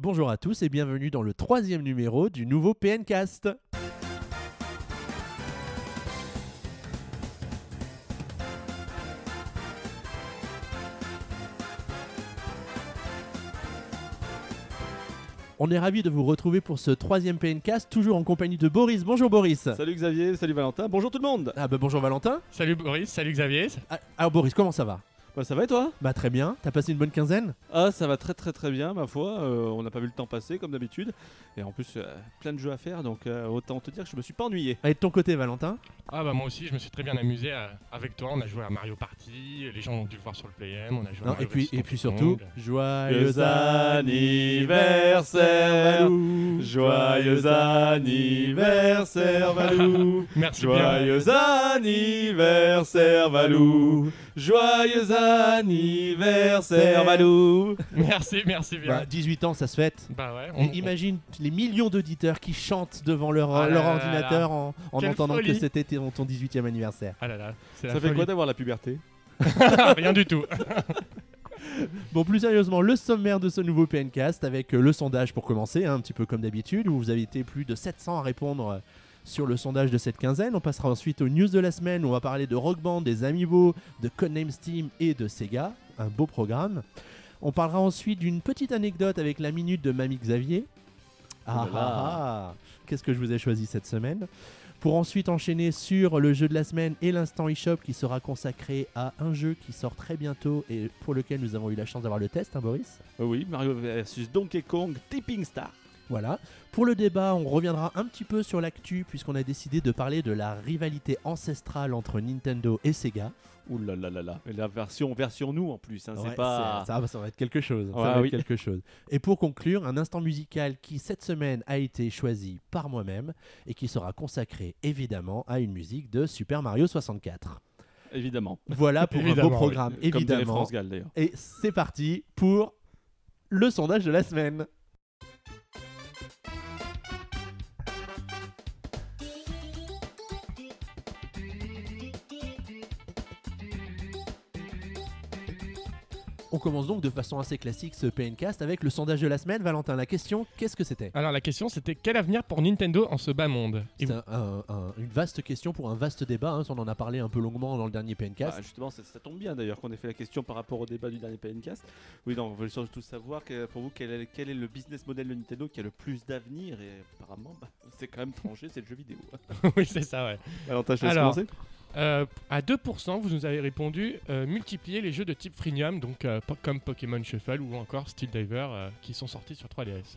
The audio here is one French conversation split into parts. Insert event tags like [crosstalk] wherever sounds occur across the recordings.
Bonjour à tous et bienvenue dans le troisième numéro du nouveau PNcast. On est ravis de vous retrouver pour ce troisième PNcast, toujours en compagnie de Boris. Bonjour Boris. Salut Xavier, salut Valentin, bonjour tout le monde. Ah bah bonjour Valentin. Salut Boris, salut Xavier. Ah, alors Boris, comment ça va? Bah ça va et toi? Bah très bien. T'as passé une bonne quinzaine? Ah ça va très très très bien ma foi, Euh, on n'a pas vu le temps passer comme d'habitude. Et en plus euh, plein de jeux à faire donc euh, autant te dire que je me suis pas ennuyé. Et de ton côté Valentin? Ah bah moi aussi je me suis très bien amusé avec toi, on a joué à Mario Party, les gens ont dû le voir sur le Play M, on a joué Non, à Mario et puis, et puis Donkey surtout, Kong. joyeux anniversaire Valou. Joyeux anniversaire Valou [laughs] Merci bien. Joyeux anniversaire Valou Joyeux anniversaire Valou Merci, merci bien. Bah, 18 ans, ça se fête. Bah, ouais, on- imagine les millions d'auditeurs qui chantent devant leur, Ah là leur là ordinateur en, en entendant que folie. c'était ton, ton 18e anniversaire. Ah là là, c'est la Ça fait folie. quoi d'avoir la puberté [laughs] Rien du tout. [laughs] Bon, plus sérieusement, le sommaire de ce nouveau PNcast avec euh, le sondage pour commencer, hein, un petit peu comme d'habitude, où vous avez été plus de 700 à répondre euh, sur le sondage de cette quinzaine. On passera ensuite aux news de la semaine où on va parler de Rock Band, des Amiibo, de Codename Steam et de Sega. Un beau programme. On parlera ensuite d'une petite anecdote avec la minute de Mamie Xavier. Ah, Oh ah, ah. Qu'est-ce que je vous ai choisi cette semaine? Pour ensuite enchaîner sur le jeu de la semaine et l'instant eShop qui sera consacré à un jeu qui sort très bientôt et pour lequel nous avons eu la chance d'avoir le test, hein, Boris? Euh, Oui, Mario versus Donkey Kong Tipping Star. Voilà. Pour le débat, on reviendra un petit peu sur l'actu puisqu'on a décidé de parler de la rivalité ancestrale entre Nintendo et Sega. Ouh là là là là. Et la version version nous en plus, hein, Ouais, c'est pas. ça, va- ça va être quelque chose. ça va être oui. quelque chose. Et pour conclure, un instant musical qui cette semaine a été choisi par moi-même et qui sera consacré évidemment à une musique de Super Mario 64. Évidemment. Voilà pour un beau Évidemment, programme, Comme évidemment. France Gall d'ailleurs. Et c'est parti pour le sondage de la semaine. On commence donc de façon assez classique ce PNcast avec le sondage de la semaine. Valentin, la question, qu'est-ce que c'était? Alors la question c'était quel avenir pour Nintendo en ce bas monde? C'est un- un- un- une vaste question pour un vaste débat. hein. On en a parlé un peu longuement dans le dernier PNcast. Ah, justement, ça, ça tombe bien d'ailleurs qu'on ait fait la question par rapport au débat du dernier PNcast. Oui, non, on veut surtout savoir que, pour vous quel est, quel est le business model de Nintendo qui a le plus d'avenir? Et apparemment bah, [laughs] c'est quand même tranché, c'est le jeu vidéo. [laughs] oui c'est ça ouais. Alors, laisse Alors, commencer Euh, à 2%, vous nous avez répondu euh, multiplier les jeux de type freemium, donc euh, comme Pokémon Shuffle ou encore Steel Diver euh, qui sont sortis sur 3DS.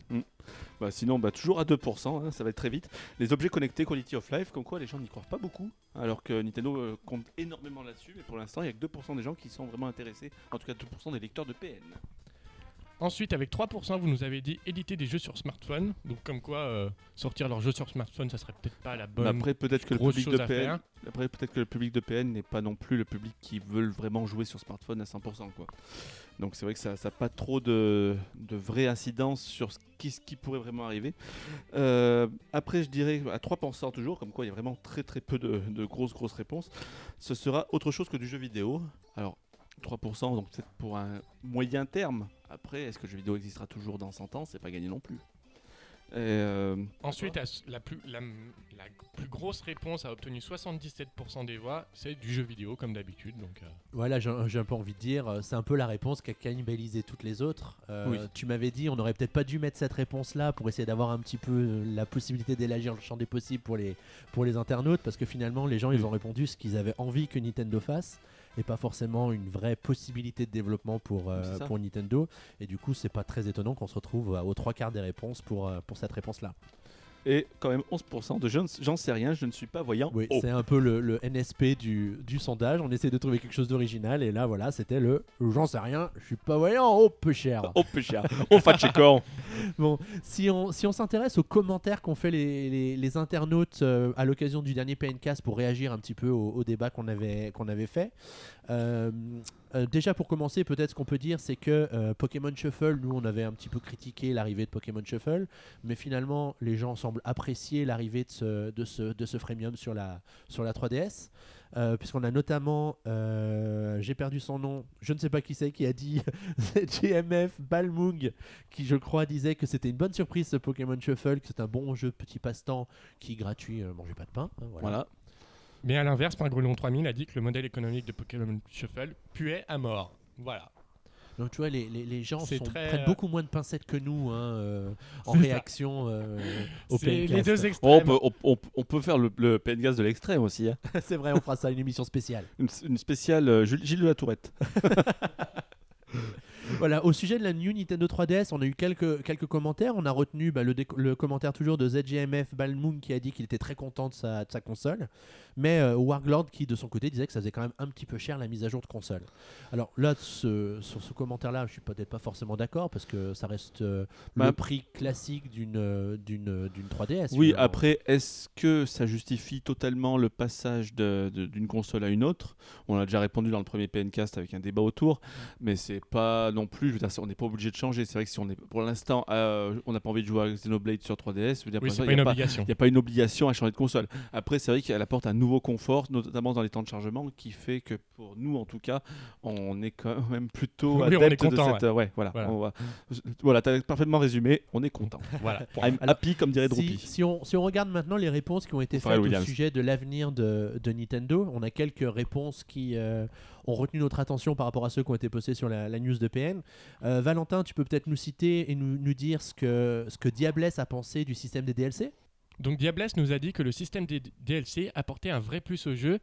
Bah, Sinon, bah, toujours à 2%, hein, ça va être très vite. Les objets connectés Quality of Life, comme quoi les gens n'y croient pas beaucoup, alors que Nintendo euh, compte énormément là-dessus, mais pour l'instant, il n'y a que 2% des gens qui sont vraiment intéressés, en tout cas 2% des lecteurs de PN. Ensuite, avec 3%, vous nous avez dit éditer des jeux sur smartphone. Donc, comme quoi, euh, sortir leurs jeux sur smartphone, ça serait peut-être pas la bonne. Après, peut-être que le public de PN, après peut-être que le public de PN n'est pas non plus le public qui veulent vraiment jouer sur smartphone à 100%, quoi. Donc c'est vrai que ça n'a pas trop de, de vraie incidence sur ce qui, ce qui pourrait vraiment arriver. Euh, après, je dirais à 3% toujours, comme quoi il y a vraiment très très peu de, de grosses grosses réponses. Ce sera autre chose que du jeu vidéo. Alors 3%, donc peut-être pour un moyen terme. Après, est-ce que le jeu vidéo existera toujours dans 100 ans? C'est pas gagné non plus. Et, euh, Ensuite, la plus, la, la plus grosse réponse a obtenu 77% des voix, c'est du jeu vidéo, comme d'habitude. Donc, euh, Voilà, j'ai un peu envie de dire, euh, c'est un peu la réponse qui a cannibalisé toutes les autres. Euh, Oui. Tu m'avais dit, on aurait peut-être pas dû mettre cette réponse-là pour essayer d'avoir un petit peu la possibilité d'élargir le champ des possibles pour les, pour les internautes, parce que finalement, les gens, ils ont répondu ce qu'ils avaient envie que Nintendo fasse, et pas forcément une vraie possibilité de développement pour, euh, pour Nintendo. Et du coup, c'est pas très étonnant qu'on se retrouve euh, aux trois quarts des réponses pour, euh, pour cette réponse-là. Et quand même 11% de je ne- j'en sais rien, je ne suis pas voyant. Oui, Oh. c'est un peu le, le NSP du, du sondage. On essaie de trouver quelque chose d'original, et là, voilà, c'était le j'en sais rien, je suis pas voyant, oh peu cher. Oh, peu cher. Oh, fatchekor. [laughs] Bon, si on si on s'intéresse aux commentaires qu'ont fait les, les- les internautes euh, à l'occasion du dernier PNcast pour réagir un petit peu au, au débat qu'on avait qu'on avait fait. Euh, euh, déjà pour commencer, peut-être ce qu'on peut dire, c'est que euh, Pokémon Shuffle, nous on avait un petit peu critiqué l'arrivée de Pokémon Shuffle, mais finalement les gens semblent apprécier l'arrivée de ce, de freemium sur la, sur la 3DS. euh, puisqu'on a notamment, j'ai perdu son nom, je ne sais pas qui c'est, qui a dit [laughs] GMF Balmung, qui je crois disait que c'était une bonne surprise ce Pokémon Shuffle, que c'est un bon jeu petit passe-temps qui gratuit, euh, mangez pas de pain. hein. Voilà. Mais à l'inverse, Pingrelon 3000 a dit que le modèle économique de Pokémon Shuffle puait à mort. Voilà. Donc tu vois, les, les- les gens sont- très, prennent euh, beaucoup moins de pincettes que nous hein, euh, en réaction euh, au les deux Oh, extrêmes. on, peut, on, on- on peut faire le, le PNGAS de l'extrême aussi. hein. [laughs] c'est vrai, on fera ça, une émission spéciale. Une, une spéciale euh, Jules- Gilles de la Tourette. [laughs] Voilà, au sujet de la New Nintendo 3DS, on a eu quelques, quelques commentaires. On a retenu bah, le, le commentaire toujours de ZGMF Balmoon qui a dit qu'il était très content de sa, de sa console. Mais euh, Warlord qui, de son côté, disait que ça faisait quand même un petit peu cher la mise à jour de console. Alors là, ce- sur ce commentaire-là, je suis peut-être pas forcément d'accord parce que ça reste euh, le Bah, prix classique d'une euh, d'une d'une 3DS. Oui, finalement. après, est-ce que ça justifie totalement le passage d'une console à une autre? On a déjà répondu dans le premier PNcast avec un débat autour, mais c'est pas non plus, je veux dire, on n'est pas obligé de changer. C'est vrai que si on est, pour l'instant, euh, on n'a pas envie de jouer à Xenoblade sur 3DS, je veux dire, Oui, pour c'est l'instant, pas il y une a pas- obligation. il n'y a pas une obligation à changer de console. Après, c'est vrai qu'elle apporte un nouveau confort, notamment dans les temps de chargement, qui fait que pour nous, en tout cas, on est quand même plutôt Oui, on est adepte de content, cette. euh, Ouais, voilà. Voilà. on va- Voilà, t'as parfaitement résumé. On est content. [laughs] Voilà. I'm Alors, happy, comme dirait Droopy. si on, si on regarde maintenant les réponses qui ont été faites au Williams. sujet de l'avenir de, de Nintendo, on a quelques réponses qui euh, ont retenu notre attention par rapport à ceux qui ont été postés sur la, news de PN. Euh, Valentin, tu peux peut-être nous citer et nous, dire ce que, ce que Diablesse a pensé du système des DLC Donc Diablesse nous a dit que le système des DLC apportait un vrai plus au jeu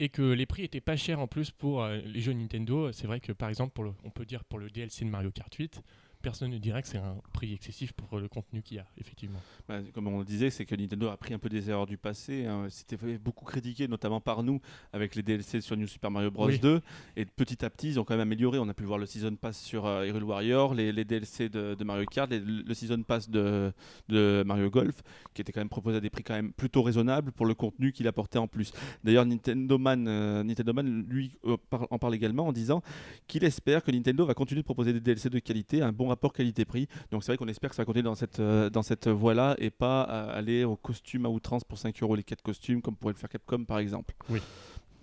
et que les prix étaient pas chers en plus pour euh, les jeux Nintendo. C'est vrai que par exemple, on peut dire pour le DLC de Mario Kart 8, personne ne dirait que c'est un prix excessif pour le contenu qu'il y a, effectivement. Bah, comme on le disait, c'est que Nintendo a pris un peu des erreurs du passé. hein. C'était beaucoup critiqué, notamment par nous, avec les DLC sur New Super Mario Bros. Oui. 2. Et petit à petit, ils ont quand même amélioré. On a pu voir le Season Pass sur euh, Hyrule Warrior, les, les DLC de, de Mario Kart, les- le Season Pass de, de Mario Golf, qui était quand même proposé à des prix quand même plutôt raisonnables pour le contenu qu'il apportait en plus. D'ailleurs, Nintendo Man, euh, Nintendo Man, lui, euh, par- en parle également en disant qu'il espère que Nintendo va continuer de proposer des DLC de qualité, un bon rapport qualité-prix. Donc c'est vrai qu'on espère que ça va continuer dans cette, euh, dans cette voie-là et pas euh, aller au costume à outrance pour 5 euros les 4 costumes comme pourrait le faire Capcom par exemple. Oui.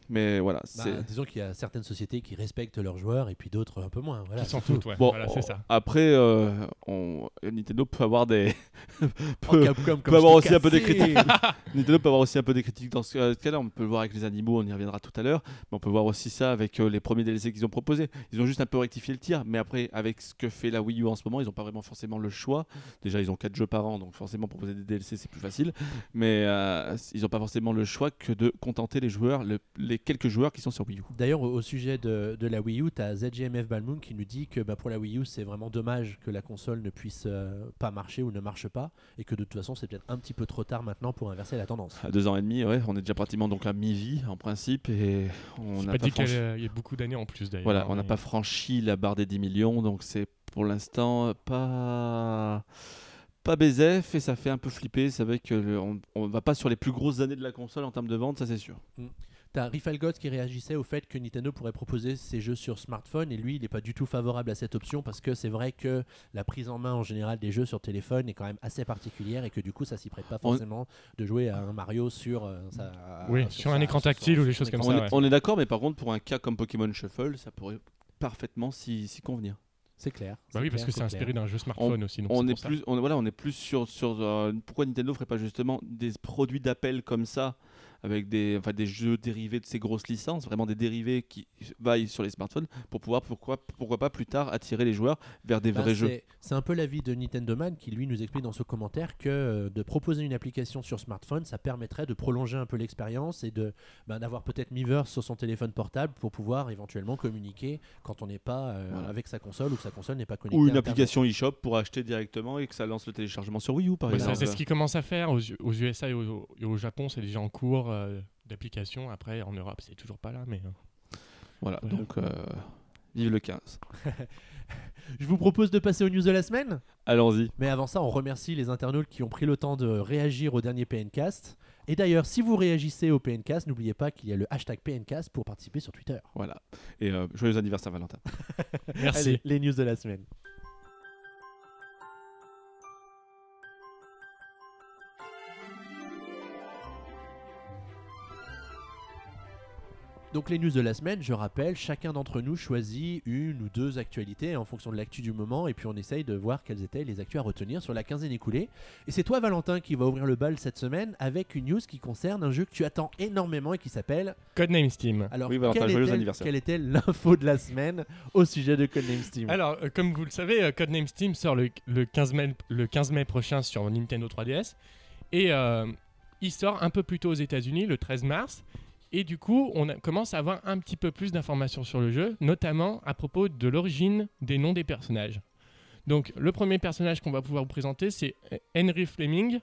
Mais voilà, Bah. Disons qu'il y a certaines sociétés qui respectent leurs joueurs et puis d'autres un peu moins. Voilà, Qui s'en foutent, ouais. Bon, voilà, c'est ça. après, euh, on- Nintendo peut avoir des... [laughs] Oh, peut- Capcom, avoir aussi un peu des critiques. [laughs] Nintendo peut avoir aussi un peu des critiques dans ce cas-là. On peut le voir avec les animaux, on y reviendra tout à l'heure. Mais on peut voir aussi ça avec euh, les premiers DLC qu'ils ont proposés. Ils ont juste un peu rectifié le tir. Mais après, avec ce que fait la Wii U en ce moment, ils n'ont pas vraiment forcément le choix. Déjà, ils ont 4 jeux par an, donc forcément proposer des DLC, c'est plus facile. Mais euh, ils n'ont pas forcément le choix que de contenter les joueurs, le- les quelques joueurs qui sont sur Wii U. D'ailleurs, au, sujet de, de la Wii U, tu as ZGMF Balmoon qui nous dit que bah, pour la Wii U, c'est vraiment dommage que la console ne puisse euh, pas marcher ou ne marche pas, et que de toute façon, c'est peut-être un petit peu trop tard maintenant pour inverser la tendance. À deux ans et demi, ouais, on est déjà pratiquement donc à mi-vie en principe. Et on C'est n'a pas pas dit qu'il franchi- y a- il y a beaucoup d'années en plus d'ailleurs. Voilà, on n'a mais- pas franchi la barre des 10 millions, donc c'est pour l'instant pas pas BZF et ça fait un peu flipper. C'est vrai que le- on, on va pas sur les plus grosses années de la console en termes de vente, ça c'est sûr. T'as Rifalgot qui réagissait au fait que Nintendo pourrait proposer ses jeux sur smartphone et lui il n'est pas du tout favorable à cette option parce que c'est vrai que la prise en main en général des jeux sur téléphone est quand même assez particulière et que du coup ça s'y prête pas On- forcément de jouer à un Mario sur, euh, sa- Oui, sur un sa- écran sur tactile ou des choses comme on, ça, est, ouais. on est d'accord, mais par contre pour un cas comme Pokémon Shuffle, ça pourrait parfaitement s'y s'y convenir. C'est clair. Bah oui, parce que c'est clair, inspiré d'un jeu smartphone aussi. donc on est plus, on, voilà, on est plus sur, sur euh, pourquoi Nintendo ferait pas justement des produits d'appel comme ça avec des, enfin, des jeux dérivés de ces grosses licences, vraiment des dérivés qui vaillent sur les smartphones pour pouvoir, pourquoi, pourquoi pas plus tard attirer les joueurs vers des Bah, vrais jeux. c'est- un peu l'avis de Nintendo Man qui lui nous explique dans ce commentaire que euh, de proposer une application sur smartphone, ça permettrait de prolonger un peu l'expérience et de ben, d'avoir peut-être Miiverse sur son téléphone portable pour pouvoir éventuellement communiquer quand on n'est pas euh, Voilà. avec sa console ou que sa console n'est pas connectée. Ou une application eShop pour acheter directement et que ça lance le téléchargement sur Wii U par exemple. c'est ce qu'ils commencent à faire aux, aux USA et au, et au Japon. C'est déjà en cours euh, d'application. Après, en Europe, c'est toujours pas là. Mais euh, Voilà, Voilà. donc euh, vive le 15. [laughs] Je vous propose de passer aux news de la semaine. Allons-y. Mais avant ça, on remercie les internautes qui ont pris le temps de réagir au dernier PNcast. Et d'ailleurs, si vous réagissez au PNcast, n'oubliez pas qu'il y a le hashtag PNcast pour participer sur Twitter. Voilà. Et euh, joyeux anniversaire Valentin. [laughs] merci. Allez, les news de la semaine. Donc les news de la semaine, je rappelle, chacun d'entre nous choisit une ou deux actualités en fonction de l'actu du moment et puis on essaye de voir quelles étaient les actus à retenir sur la quinzaine écoulée. Et c'est toi Valentin qui va ouvrir le bal cette semaine avec une news qui concerne un jeu que tu attends énormément et qui s'appelle... Codename Steam. Alors Oui, Valentin, quelle joyeux est-elle- anniversaire. quelle était l'info de la semaine au sujet de Codename Steam? Alors, euh, comme vous le savez, euh, Codename Steam sort le, le 15 mai, le 15 mai prochain sur Nintendo 3DS. Et euh, il sort un peu plus tôt aux États-Unis, le 13 mars. Et du coup, on commence à avoir un petit peu plus d'informations sur le jeu, notamment à propos de l'origine des noms des personnages. Donc, le premier personnage qu'on va pouvoir vous présenter, c'est Henry Fleming.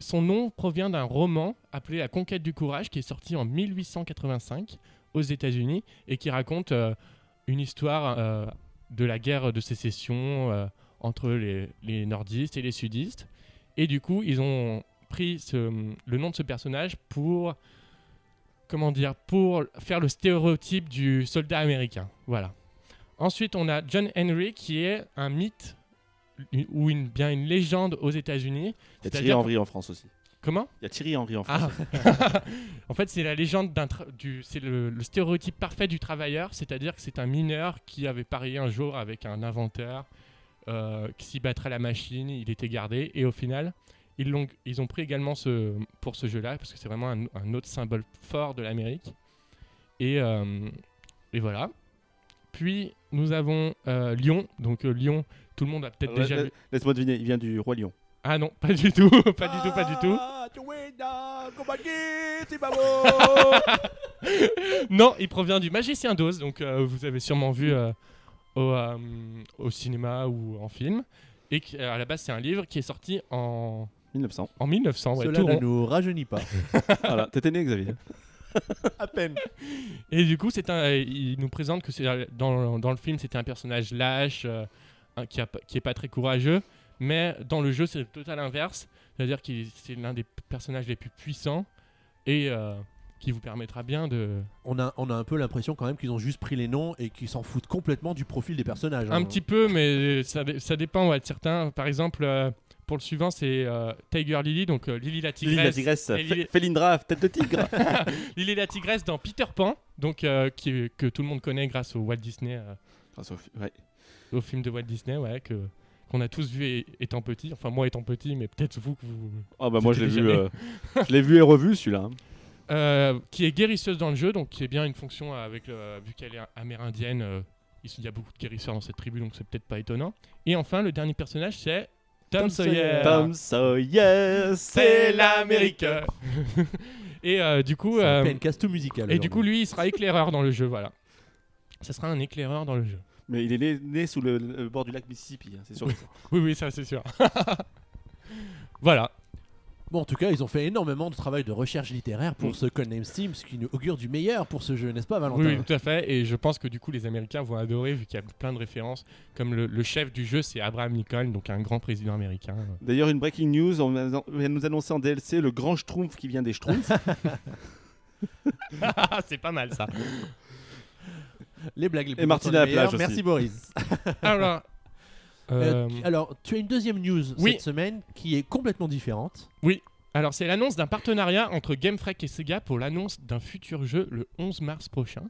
Son nom provient d'un roman appelé La conquête du courage qui est sorti en 1885 aux États-Unis et qui raconte euh, une histoire euh, de la guerre de sécession euh, entre les, nordistes et les sudistes. Et du coup, ils ont pris le nom de ce personnage pour comment dire pour faire le stéréotype du soldat américain. Voilà. Ensuite, on a John Henry qui est un mythe une- ou une, bien une légende aux États-Unis. Il y a Thierry Henry en France aussi. Comment? Il y a Thierry Henry en France. ah. [laughs] En fait, c'est la légende du, c'est le, le stéréotype parfait du travailleur, c'est-à-dire que c'est un mineur qui avait parié un jour avec un inventeur euh, qui s'y battrait à la machine, il était gardé et au final, ils ont pris également ce pour ce jeu-là parce que c'est vraiment un, un autre symbole fort de l'Amérique. Et, euh, et voilà. Puis nous avons euh, Lyon, donc euh, Lyon, tout le monde a peut-être déjà vu. Laisse-moi deviner, il vient du Roi Lion. Ah non, pas du tout, [laughs] pas du tout, pas du tout. [laughs] Non, il provient du Magicien d'Oz, donc euh, vous avez sûrement vu au, au cinéma ou en film. Et à la base, c'est un livre qui est sorti en, 1900. en 1900, ouais, Cela ne nous rajeunit pas. [laughs] voilà, t'étais né, Xavier. [laughs] à peine. Et du coup, c'est un, euh, il nous présente que c'est dans, dans le film, c'était un personnage lâche, euh, un- qui, a, pas- qui est pas très courageux, mais dans le jeu, c'est le total inverse, c'est-à-dire que c'est l'un des personnages les plus puissants et euh, qui vous permettra bien de, On a, on a un peu l'impression quand même qu'ils ont juste pris les noms et qu'ils s'en foutent complètement du profil des personnages. Un hein. petit peu, mais ça, ça dépend ouais, de certains. Par exemple, euh, pour le suivant, c'est euh, Tiger Lily, donc euh, Lily la Lily la tigresse. tigresse, Lily- Félindra, tête de tigre. [laughs] Lily la tigresse dans Peter Pan, donc euh, qui, que tout le monde connaît grâce au Walt Disney, Grâce au fi- ouais. au film de Walt Disney, ouais, que qu'on a tous vu étant petit. Enfin moi étant petit, mais peut-être vous que vous. Ah bah moi je l'ai vu, je l'ai vu et revu celui-là. hein. Euh, qui est guérisseuse dans le jeu, donc qui est bien une fonction avec vu qu'elle est amérindienne. euh, il y a beaucoup de guérisseurs dans cette tribu, donc c'est peut-être pas étonnant. Et enfin, le dernier personnage, c'est Tom, Tom Sawyer. Tom Sawyer, c'est l'Amérique. et euh, du coup, euh, PNcast tout musical. et du coup, lui, il sera éclaireur dans le jeu, voilà. Ça sera un éclaireur dans le jeu. Mais il est né, né sous le, le bord du lac Mississippi, hein, c'est sûr. [laughs] Oui, oui, ça c'est sûr. [laughs] voilà. Bon, en tout cas, ils ont fait énormément de travail de recherche littéraire pour ce Codename Steam, ce qui nous augure du meilleur pour ce jeu, n'est-ce pas, Valentin Oui, tout à fait. Et je pense que du coup, les Américains vont adorer vu qu'il y a plein de références. Comme le, le chef du jeu, c'est Abraham Lincoln, donc un grand président américain. D'ailleurs, une breaking news, on vient nous annoncer en DLC le grand schtroumpf qui vient des schtroumpfs. [laughs] c'est pas mal ça. Les blagues les Et plus Martina à la plage aussi. Merci Boris. [laughs] Alors, Euh, euh, tu- alors, tu as une deuxième news oui. cette semaine qui est complètement différente. alors c'est l'annonce d'un partenariat entre Game Freak et Sega pour l'annonce d'un futur jeu le 11 mars prochain.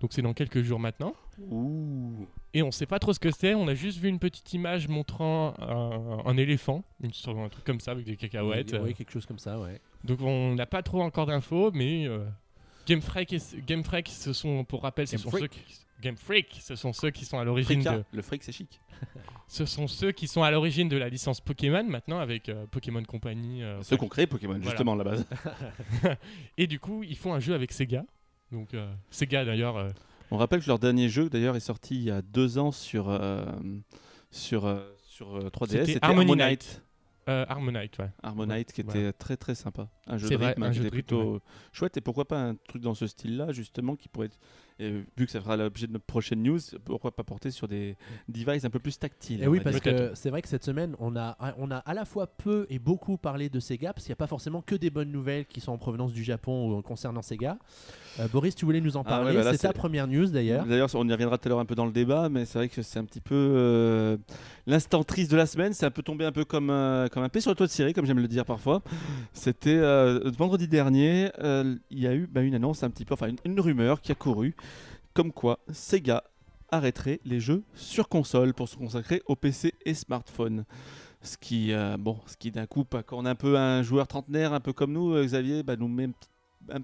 Donc c'est dans quelques jours maintenant. Ouh. Et on sait pas trop ce que c'est. On a juste vu une petite image montrant un, un éléphant, une sorte- un truc comme ça avec des cacahuètes. Oui, oui, quelque chose comme ça, ouais. Donc on n'a pas trop encore d'infos, mais euh, Game Freak, et, Game Freak, ce sont, pour rappel, ce Game sont Freak. ceux qui, Game Freak, ce sont ceux qui sont à l'origine de, Le fric, c'est chic. [laughs] ce sont ceux qui sont à l'origine de la licence Pokémon maintenant avec euh, Pokémon Company. euh, Ceux qui ont créé Pokémon, Voilà. justement, à la base. [laughs] et du coup, ils font un jeu avec Sega. Donc euh, Sega d'ailleurs. euh, On rappelle que leur dernier jeu, d'ailleurs, est sorti il y a deux ans sur, sur, sur euh, 3DS. C'était Harmonite. Harmonite, ouais. Harmonite, qui était très très sympa. Un jeu de vrai, rythme un jeu de rythme, plutôt chouette. Et pourquoi pas un truc dans ce style-là, justement, qui pourrait être. et vu que ça fera l'objet de notre prochaine news, pourquoi pas porter sur des devices un peu plus tactiles Et on oui, parce que c'est vrai que cette semaine, on a, on a à la fois peu et beaucoup parlé de Sega, parce qu'il n'y a pas forcément que des bonnes nouvelles qui sont en provenance du Japon concernant Sega. Euh, Boris, tu voulais nous en Ah parler ouais, bah là, C'est ta première news d'ailleurs. D'ailleurs, on y reviendra tout à l'heure un peu dans le débat, mais c'est vrai que c'est un petit peu euh, l'instant triste de la semaine. C'est un peu tombé un peu comme, un- comme un P sur le toit de Syrie, comme j'aime le dire parfois. C'était euh, vendredi dernier, euh, il y a eu bah, une annonce un petit peu, enfin une, une rumeur qui a couru, comme quoi Sega arrêterait les jeux sur console pour se consacrer au PC et smartphone. Ce qui, euh, bon, ce qui d'un coup, quand on est un peu un joueur trentenaire, un peu comme nous, Xavier, bah, nous met un petit, un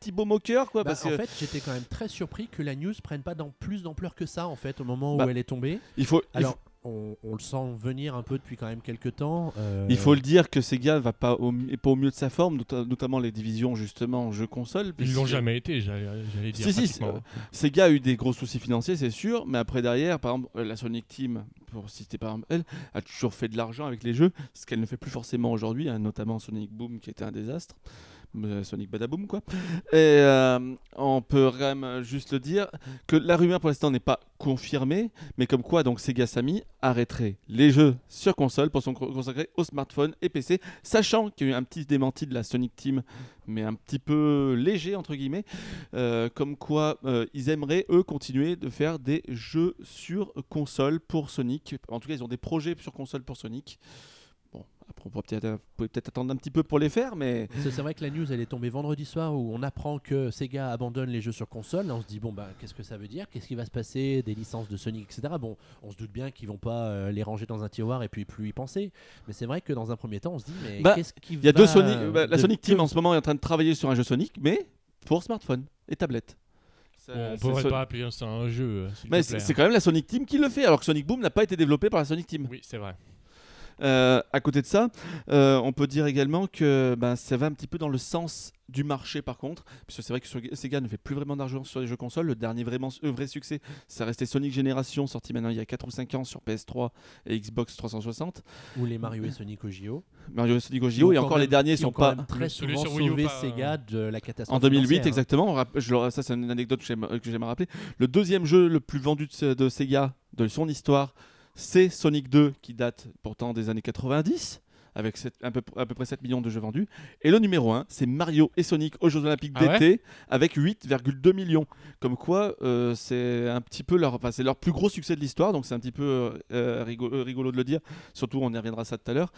petit baume au cœur, quoi. Bah, parce en que fait, j'étais quand même très surpris que la news prenne pas dans plus d'ampleur que ça en fait au moment où elle est tombée. il faut, il Alors, faut- on, on le sent venir un peu depuis quand même quelques temps. euh, il faut le dire que Sega va pas au, est pas au mieux de sa forme, nota- notamment les divisions justement jeux console. Ils l'ont jamais été, j'allais dire. Si, si, pratiquement. Sega a eu des gros soucis financiers, c'est sûr, mais après derrière, par exemple, euh, la Sonic Team, pour citer par exemple elle, a toujours fait de l'argent avec les jeux, ce qu'elle ne fait plus forcément aujourd'hui, hein, notamment Sonic Boom qui était un désastre. Euh, Sonic Badaboom quoi. Et euh, on peut juste le dire que la rumeur pour l'instant n'est pas confirmée, mais comme quoi donc Sega Sammy arrêterait les jeux sur console pour se consacrer aux smartphones et PC, sachant qu'il y a eu un petit démenti de la Sonic Team, mais un petit peu léger entre guillemets, euh, comme quoi ils aimeraient eux continuer de faire des jeux sur console pour Sonic. En tout cas, ils ont des projets sur console pour Sonic. Bon, on pourra peut-être euh, peut peut-être attendre un petit peu pour les faire, mais C'est vrai que la news elle est tombée vendredi soir où on apprend que Sega abandonne les jeux sur console. Là, on se dit bon bah qu'est-ce que ça veut dire? Qu'est-ce qui va se passer? Des licences de Sonic, etc. Bon, on se doute bien qu'ils vont pas euh, les ranger dans un tiroir et puis plus y penser. Mais c'est vrai que dans un premier temps, on se dit mais Bah, qu'est-ce qui il y a va, deux Sonic. euh, bah, la de- Sonic Team en ce moment est en train de travailler sur un jeu Sonic, mais pour smartphone et tablette. on C'est- pourrait pas appeler ça un jeu. euh, Mais c'est hein. quand même la Sonic Team qui le fait, alors que Sonic Boom n'a pas été développé par la Sonic Team. Oui, c'est vrai. Euh, à côté de ça, euh, on peut dire également que ben, ça va un petit peu dans le sens du marché par contre, puisque c'est vrai que sur- Sega ne fait plus vraiment d'argent sur les jeux consoles. Le dernier vraiment euh, vrai succès, ça restait Sonic Generation, sorti maintenant il y a 4 ou 5 ans sur PS3 et Xbox 360. Ou les Mario et Sonic au JO. Mario et Sonic au JO, et encore les derniers sont pas. très Celui souvent sauvé pas, euh, Sega de la catastrophe. En 2008, financière, hein. exactement. Je ça, c'est une anecdote que j'aime que j'aime rappeler. Le deuxième jeu le plus vendu de, de Sega de son histoire, c'est Sonic 2, qui date pourtant des années 90, avec à, peu, à peu près 7 millions de jeux vendus. Et le numéro 1, c'est Mario et Sonic aux Jeux Olympiques Ah ouais d'été, avec 8,2 millions. Comme quoi, euh, c'est un petit peu leur, enfin, c'est leur plus gros succès de l'histoire, donc c'est un petit peu euh, rigolo, rigolo de le dire. Surtout, on y reviendra ça tout à l'heure.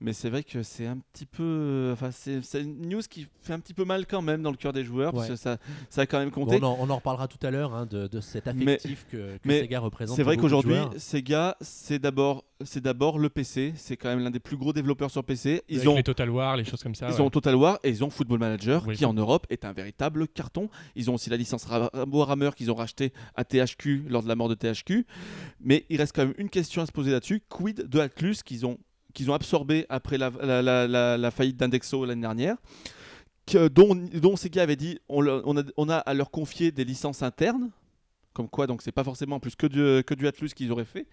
Mais c'est vrai que c'est un petit peu. euh, Enfin, c'est une news qui fait un petit peu mal quand même dans le cœur des joueurs, parce que ça, ça a quand même Bon, compté. on, en, on en reparlera tout à l'heure hein, de, de cet Mais- affectif que, que mais Sega représente. C'est vrai qu'aujourd'hui. Sega, c'est d'abord, c'est d'abord le PC. C'est quand même l'un des plus gros développeurs sur PC. Ils Avec ont, les Total War, les choses comme ça. ils ouais. ont Total War et ils ont Football Manager, Oui, qui en Europe est un véritable carton. Ils ont aussi la licence Warhammer qu'ils ont racheté à THQ lors de la mort de THQ. Mais il reste quand même une question à se poser là-dessus. Quid de Atlus qu'ils ont, qu'ils ont absorbé après la, la- la- la- la faillite d'Indexo l'année dernière que- dont, dont Sega avait dit on, le- on a, on a à leur confier des licences internes. Comme quoi, donc c'est pas forcément en plus que du, que du Atlus qu'ils auraient fait.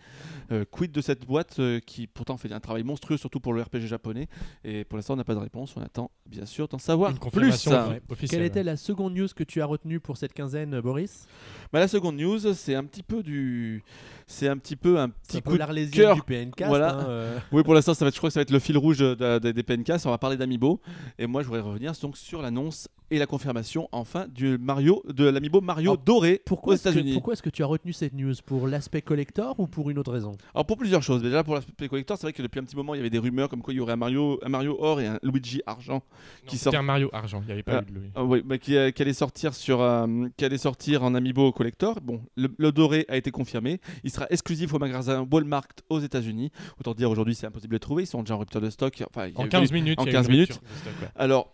Euh, quid de cette boîte euh, qui pourtant fait un travail monstrueux, surtout pour le RPG japonais? Et pour l'instant, on n'a pas de réponse. On attend bien sûr d'en savoir Une plus. officielle. Quelle était la seconde news que tu as retenue pour cette quinzaine, Boris? Bah, la seconde news, c'est un petit peu du, c'est un petit peu un petit un coup de cœur. du PNK. Voilà. hein, euh. [laughs] Oui, pour l'instant, ça va être, je crois que ça va être le fil rouge de- de- des PNK. On va parler d'Amiibo. Et moi, je voudrais revenir donc sur l'annonce et la confirmation, enfin, du Mario, de l'Amiibo Mario Alors, doré Pourquoi aux États-Unis. pourquoi est-ce que tu as retenu cette news? Pour l'aspect collector ou pour une autre raison? Alors pour plusieurs choses. Déjà pour l'aspect collector, c'est vrai que depuis un petit moment, il y avait des rumeurs comme quoi il y aurait un Mario, un Mario or et un Luigi argent Non, qui C'était sort- un Mario argent, il n'y avait pas Ah. eu de lui. Ah oui, bah, qui, euh, qui allait sortir sur, euh, qui allait sortir en Amiibo collector. Bon, le, le doré a été confirmé. Il sera exclusif au magasin Walmart aux États-Unis. Autant dire aujourd'hui, c'est impossible de trouver. Ils sont déjà en rupture de stock. Enfin, En eu- 15 minutes. en il y a eu 15 une minutes. rupture de stock, ouais. Alors,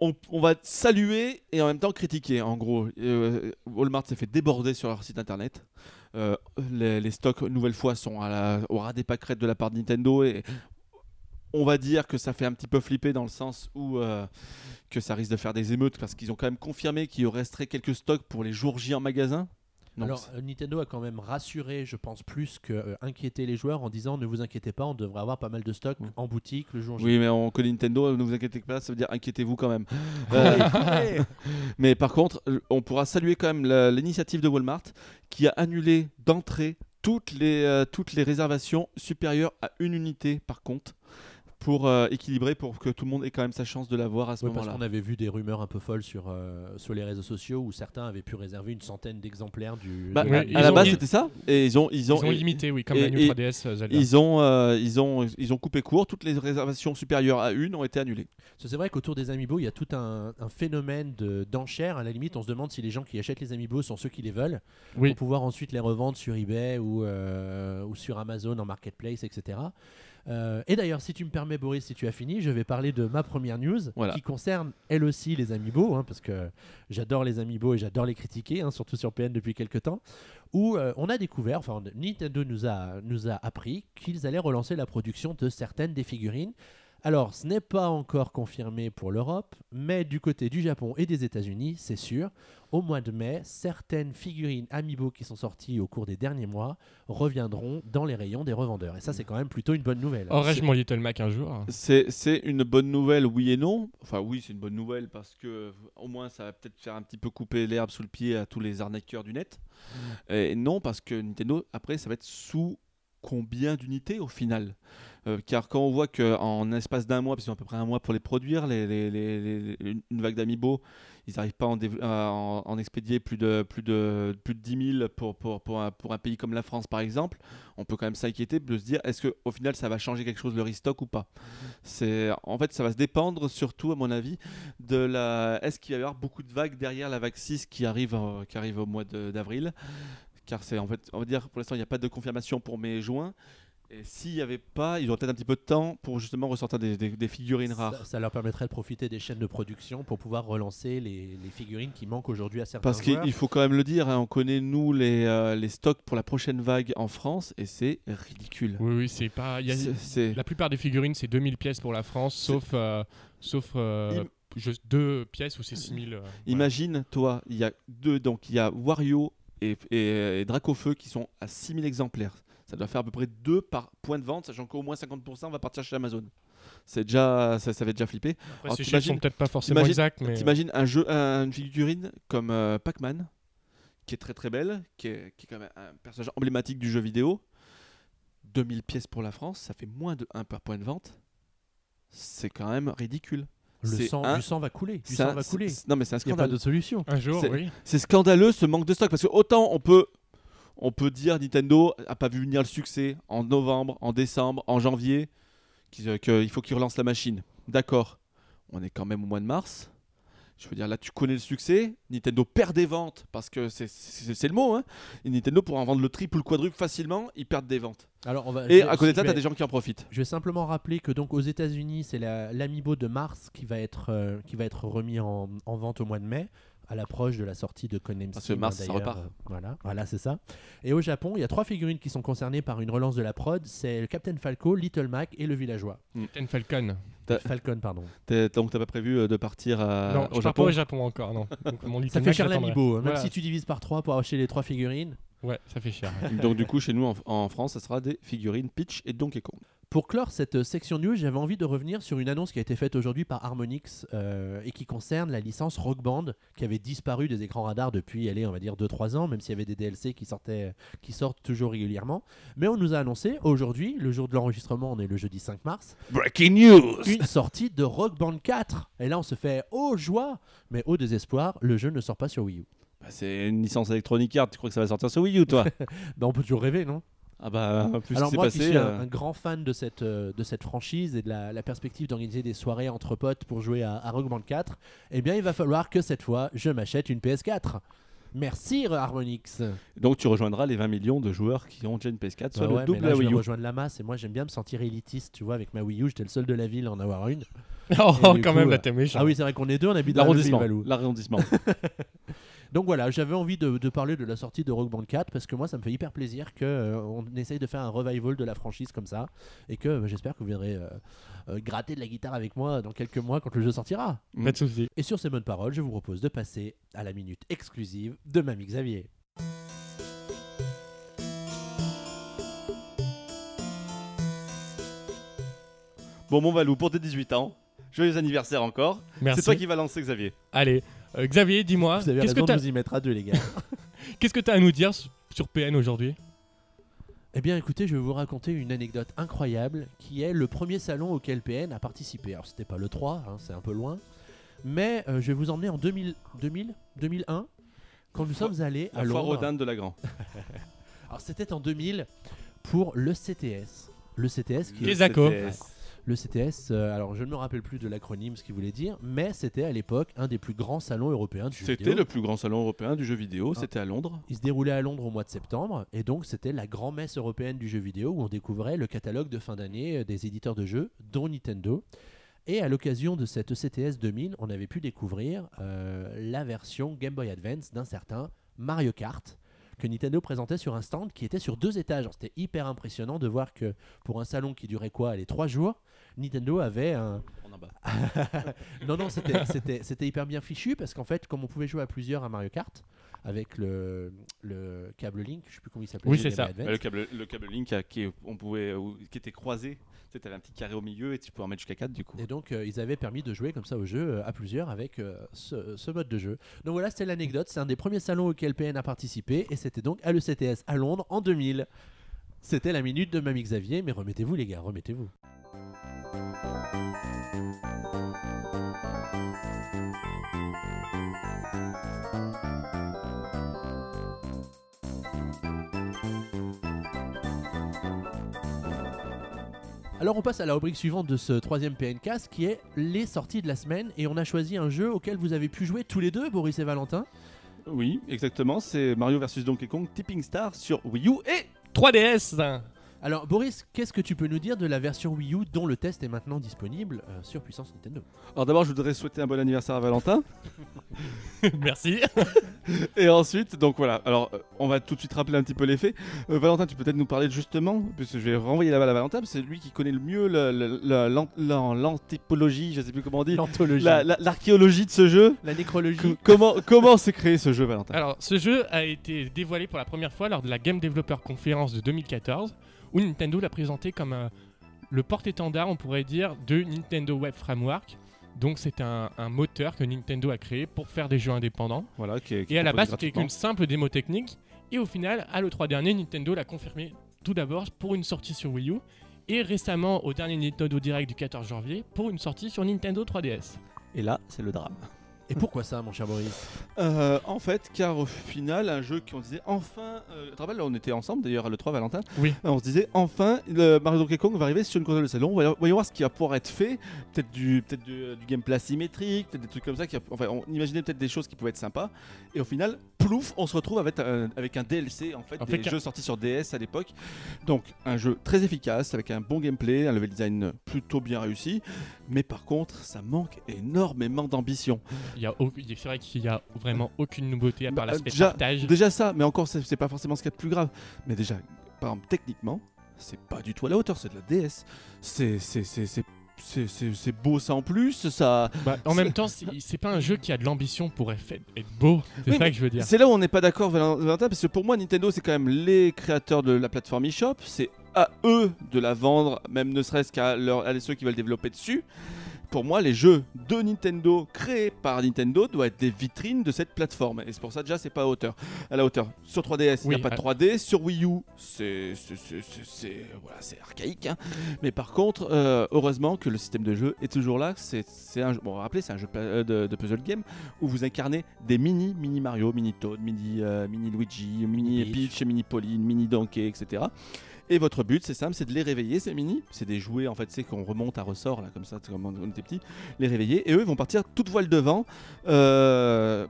on, va saluer et en même temps critiquer. En gros, Euh, Walmart s'est fait déborder sur leur site internet. Euh, les, les stocks, nouvelle fois, sont au ras des pâquerettes de la part de Nintendo et on va dire que ça fait un petit peu flipper dans le sens où euh, que ça risque de faire des émeutes parce qu'ils ont quand même confirmé qu'il resterait quelques stocks pour les jours J en magasin. Donc, Alors, euh, Nintendo a quand même rassuré, je pense, plus que euh, inquiéter les joueurs en disant ne vous inquiétez pas, on devrait avoir pas mal de stocks Mm. en boutique le jour J. oui, mais on connaît Nintendo, ne vous inquiétez pas, ça veut dire inquiétez-vous quand même. [laughs] Euh, [laughs] Mais par contre, euh, on pourra saluer quand même l'initiative de Walmart qui a annulé d'entrée toutes les, euh, toutes les réservations supérieures à une unité par compte. Pour euh, équilibrer, pour que tout le monde ait quand même sa chance de l'avoir à ce Ouais, parce moment-là. qu'on avait vu des rumeurs un peu folles sur, euh, sur les réseaux sociaux où certains avaient pu réserver une centaine d'exemplaires du. Bah, de Ouais, la- à la base, c'était ça. Et ils ont, ils Ils ont, et- limité, oui, comme et- la New et- 3DS euh, Zelda. ils ont, euh, ils ont, ils ont coupé court. Toutes les réservations supérieures à une ont été annulées. C'est vrai qu'autour des amiibo, il y a tout un, un phénomène de- d'enchères. À la limite, on se demande si les gens qui achètent les amiibo sont ceux qui les veulent, Oui. pour pouvoir ensuite les revendre sur eBay ou, euh, ou sur Amazon en marketplace, etc. Euh, et d'ailleurs, si tu me permets, Boris, si tu as fini, je vais parler de ma première news Voilà. qui concerne elle aussi les amiibo, hein, parce que j'adore les amiibo et j'adore les critiquer, hein, surtout sur PN depuis quelques temps, où euh, on a découvert, enfin Nintendo nous a, nous a appris qu'ils allaient relancer la production de certaines des figurines. Alors, ce n'est pas encore confirmé pour l'Europe, mais du côté du Japon et des États-Unis, c'est sûr. Au mois de mai, certaines figurines Amiibo qui sont sorties au cours des derniers mois reviendront dans les rayons des revendeurs. Et ça, c'est quand même plutôt une bonne nouvelle. Aurais-je mon Little Mac un jour? C'est c'est une bonne nouvelle, oui et non. Enfin, oui, c'est une bonne nouvelle parce que au moins ça va peut-être faire un petit peu couper l'herbe sous le pied à tous les arnaqueurs du net. Et non, parce que Nintendo, après, ça va être sous combien d'unités au final? Euh, Car quand on voit qu'en espace d'un mois, parce qu'ils ont à peu près un mois pour les produire, une- vague d'amiibo, ils n'arrivent pas à en, expédier plus de, plus de, plus de 10 000 pour, pour, pour, un, pays comme la France par exemple, on peut quand même s'inquiéter de se dire est-ce qu'au final ça va changer quelque chose le restock ou pas? C'est en fait ça va se dépendre surtout à mon avis de la est-ce qu'il va y avoir beaucoup de vagues derrière la vague 6 qui arrive euh, qui arrive au mois d'avril? Car c'est en fait on va dire pour l'instant il n'y a pas de confirmation pour mai et juin et s'il n'y avait pas ils auraient peut-être un petit peu de temps pour justement ressortir des, des- des figurines rares Ça, ça leur permettrait de profiter des chaînes de production pour pouvoir relancer les, les figurines qui manquent aujourd'hui à certains parce joueurs. qu'il faut quand même le dire hein, on connaît nous les, euh, les stocks pour la prochaine vague en France et c'est ridicule Oui, oui, c'est pas. il y a- C'est- c'est La plupart des figurines, c'est 2000 pièces pour la France, sauf, euh, sauf euh, Im- deux pièces où c'est 6000. euh, voilà. Imagine, toi, il y a deux, donc il y a Wario et, et, et Dracofeu qui sont à 6000 exemplaires. Ça doit faire à peu près deux par point de vente, sachant qu'au moins 50% va partir chez Amazon. C'est déjà, ça, ça fait déjà flipper. Après, Alors, ces chiffres sont peut-être pas forcément exacts, mais. T'imagines un jeu, un- une figurine comme euh, Pac-Man, qui est très très belle, qui est, qui est quand même un personnage emblématique du jeu vidéo. 2000 pièces pour la France, ça fait moins de 1 par point de vente. C'est quand même ridicule. le sang, un- du sang va couler. Du C'est sang un- va couler. c'est- Non mais c'est un Il n'y a pas d'autre solution. Un jour, oui. C'est scandaleux ce manque de stock parce que autant on peut on peut dire Nintendo a pas vu venir le succès en novembre, en décembre, en janvier qu'il euh, faut qu'il relance la machine. D'accord. On est quand même au mois de mars. Je veux dire là tu connais le succès, Nintendo perd des ventes parce que c'est- le mot hein. Et Nintendo pour en vendre le triple ou le quadruple facilement, ils perdent des ventes. Alors, on va, Et à côté de ça, vais- t'as des gens qui en profitent. Je vais simplement rappeler que donc aux États-Unis, c'est la- l'Amiibo de mars qui va être euh, qui va être remis en, en vente au mois de mai, à l'approche de la sortie de Conem Parce que mars, ça repart. voilà, voilà, c'est ça. Et au Japon, il y a trois figurines qui sont concernées par une relance de la prod. C'est le Captain Falco, Little Mac et le Villageois. Ten Falcon. T'as- Falcon, pardon. Donc t'as pas prévu euh, de partir à- non, au je pars Japon pas au Japon encore, non. [laughs] Donc, mon Little Ça fait Mac, cher l'Amiibo, hein, même Voilà. si tu divises par trois pour acheter les trois figurines. Ouais, ça fait cher. Donc du coup chez nous en, en France, ça sera des figurines Peach et Donkey Kong. Pour clore cette euh, section news, j'avais envie de revenir sur une annonce qui a été faite aujourd'hui par Harmonix euh, et qui concerne la licence Rock Band qui avait disparu des écrans radars depuis, allez, on va dire 2-3 ans, même s'il y avait des DLC qui, sortaient, qui sortent toujours régulièrement. Mais on nous a annoncé aujourd'hui, le jour de l'enregistrement, on est le jeudi 5 mars, Breaking news une sortie de Rock Band 4. Et là, on se fait oh joie, mais au désespoir, le jeu ne sort pas sur Wii U. Bah, c'est une licence Electronic Arts, tu crois que ça va sortir sur Wii U toi? [laughs] Bah, on peut toujours rêver, non? Ah bah plus Alors moi s'est qui passé. suis un, euh, un grand fan de cette, euh, de cette franchise et de la, la perspective d'organiser des soirées entre potes pour jouer à, à Rock Band 4, eh bien il va falloir que cette fois je m'achète une PS4. Merci Harmonix. Donc tu rejoindras les 20 millions de joueurs qui ont déjà une PS4, soit Ouais, le double mais là, je Wii vais U. rejoindre la masse et moi j'aime bien me sentir élitiste, tu vois, avec ma Wii U, j'étais le seul de la ville à en avoir une. [laughs] oh, quand coup, même, euh, là, t'es méchant. Ah oui, c'est vrai qu'on est deux, on habite dans le L'arrondissement. L'arrondissement. [laughs] Donc voilà, j'avais envie de, de parler de la sortie de Rock Band 4 parce que moi ça me fait hyper plaisir que euh, on essaye de faire un revival de la franchise comme ça et que euh, j'espère que vous viendrez euh, euh, gratter de la guitare avec moi dans quelques mois quand le jeu sortira. Pas de soucis. Et sur ces bonnes paroles, je vous propose de passer à la minute exclusive de Mamie Xavier. bon mon Valou, pour tes 18 ans, joyeux anniversaire encore. Merci. C'est toi qui vas lancer Xavier. Allez, euh, Xavier, dis-moi, Vous avez qu'est-ce que raison t'as vous y mettre à deux les gars. [laughs] [laughs] qu'est-ce que t'as à nous dire s- sur PN aujourd'hui? Eh bien, écoutez, je vais vous raconter une anecdote incroyable qui est le premier salon auquel PN a participé. Alors, c'était pas le 3, hein, c'est un peu loin, mais euh, je vais vous emmener en 2000, 2000 2001 quand nous sommes allés à La foire aux Londres. dindes de. [laughs] Alors, c'était en 2000 pour le CTS. Le CTS qui est Les ACO. CTS. Le CTS, euh, alors je ne me rappelle plus de l'acronyme, ce qu'il voulait dire, mais c'était à l'époque un des plus grands salons européens du jeu C'était vidéo. le plus grand salon européen du jeu vidéo, Ah. c'était à Londres. Il se déroulait à Londres au mois de septembre, et donc c'était la grand-messe européenne du jeu vidéo où on découvrait le catalogue de fin d'année euh, des éditeurs de jeux, dont Nintendo. Et à l'occasion de cette CTS 2000, on avait pu découvrir euh, la version Game Boy Advance d'un certain Mario Kart que Nintendo présentait sur un stand qui était sur deux étages. C'était hyper impressionnant de voir que pour un salon qui durait quoi, les trois jours, Nintendo avait un, On en bas. [laughs] non, non, c'était- c'était c'était hyper bien fichu parce qu'en fait, comme on pouvait jouer à plusieurs à Mario Kart avec le, le câble Link, je sais plus comment il s'appelait. Oui, c'est ça. Le, câble, le câble Link euh, qui, on pouvait, ou- qui était croisé, c'était un petit carré au milieu et tu pouvais en mettre jusqu'à 4 du coup. Et donc, euh, ils avaient permis de jouer comme ça au jeu euh, à plusieurs avec euh, ce, ce mode de jeu. Donc voilà, c'était l'anecdote. C'est un des premiers salons auquel PN a participé et c'était donc à l'ECTS à Londres en 2000. C'était la minute de Mamie Xavier, mais remettez-vous les gars, remettez-vous. Alors on passe à la rubrique suivante de ce troisième PNcast qui est les sorties de la semaine. Et on a choisi un jeu auquel vous avez pu jouer tous les deux, Boris et Valentin. Oui, exactement, c'est Mario vs Donkey Kong Tipping Star sur Wii U et 3DS Alors Boris, qu'est-ce que tu peux nous dire de la version Wii U dont le test est maintenant disponible euh, sur Puissance Nintendo? Alors d'abord, je voudrais souhaiter un bon anniversaire à Valentin. [laughs] Merci. Et ensuite, donc voilà, alors euh, on va tout de suite rappeler un petit peu les faits. Euh, Valentin, tu peux peut-être nous parler justement, puisque je vais renvoyer la balle à Valentin, parce que c'est lui qui connaît le mieux l'anthropologie, je sais plus comment on dit, L'anthologie, la- la- l'archéologie de ce jeu. la nécrologie. Co- comment comment s'est créé ce jeu, Valentin? Alors, ce jeu a été dévoilé pour la première fois lors de la Game Developer Conference de 2014, où Nintendo l'a présenté comme un- le porte-étendard, on pourrait dire, de Nintendo Web Framework. Donc, c'est un, un moteur que Nintendo a créé pour faire des jeux indépendants. Voilà, qui est- qui Et à la base, c'était qu'une simple démo technique. Et au final, à l'E3 dernier, Nintendo l'a confirmé tout d'abord pour une sortie sur Wii U. Et récemment, au dernier Nintendo Direct du 14 janvier, pour une sortie sur Nintendo 3DS. Et là, c'est le drame. Et pourquoi ça, mon cher Boris Euh, en fait, car au final, un jeu qu'on disait enfin. Euh, tu te rappelles, là, on était ensemble d'ailleurs à l'E3 Valentin. Oui. On se disait enfin, le Mario Donkey Kong va arriver sur une console de salon. Voyons, voyons voir ce qui va pouvoir être fait. Peut-être du, peut du, du gameplay asymétrique, peut-être des trucs comme ça. Qui, enfin, on imaginait peut-être des choses qui pouvaient être sympas. Et au final, plouf, on se retrouve avec un, avec un DLC en fait, En des fait, car- jeux sortis sur DS à l'époque. Donc, un jeu très efficace avec un bon gameplay, un level design plutôt bien réussi. Mais par contre, ça manque énormément d'ambition. Il y a au- C'est vrai qu'il n'y a vraiment aucune nouveauté à part Bah, l'aspect déjà- partage. Déjà ça, mais encore, c'est c'est pas forcément ce qu'il y a de plus grave. Mais déjà, par exemple, techniquement, c'est pas du tout à la hauteur, c'est de la DS. C'est c'est- c'est- c'est- c'est- c'est- c'est beau ça en plus, ça. Bah, en même temps, c'est [laughs] c'est pas un jeu qui a de l'ambition pour être, beau. C'est Oui, ça que je veux dire. C'est là où on n'est pas d'accord, Valent- Valentin, parce que pour moi, Nintendo, c'est quand même les créateurs de la plateforme eShop. C'est à eux de la vendre, même ne serait-ce qu'à leur- à ceux qui veulent développer dessus. Pour moi, les jeux de Nintendo créés par Nintendo doivent être des vitrines de cette plateforme. Et c'est pour ça, déjà, c'est pas à hauteur. À la hauteur. Sur 3DS, il Oui, n'y a pas de à- 3D. Sur Wii U, c'est voilà, archaïque. hein. Mais par contre, euh, heureusement que le système de jeu est toujours là. C'est un jeu, bon, rappelez, c'est un jeu euh, de, de puzzle game où vous incarnez des mini, mini Mario, mini Toad, mini, euh, mini Luigi, mini Peach. Peach, mini Pauline, mini Donkey, etc. Et votre but, c'est simple, c'est de les réveiller, ces mini. C'est des jouets, en fait, c'est qu'on remonte à ressort, là, comme ça, comme on était petit. Les réveiller. Et eux, ils vont partir toute voile devant. euh,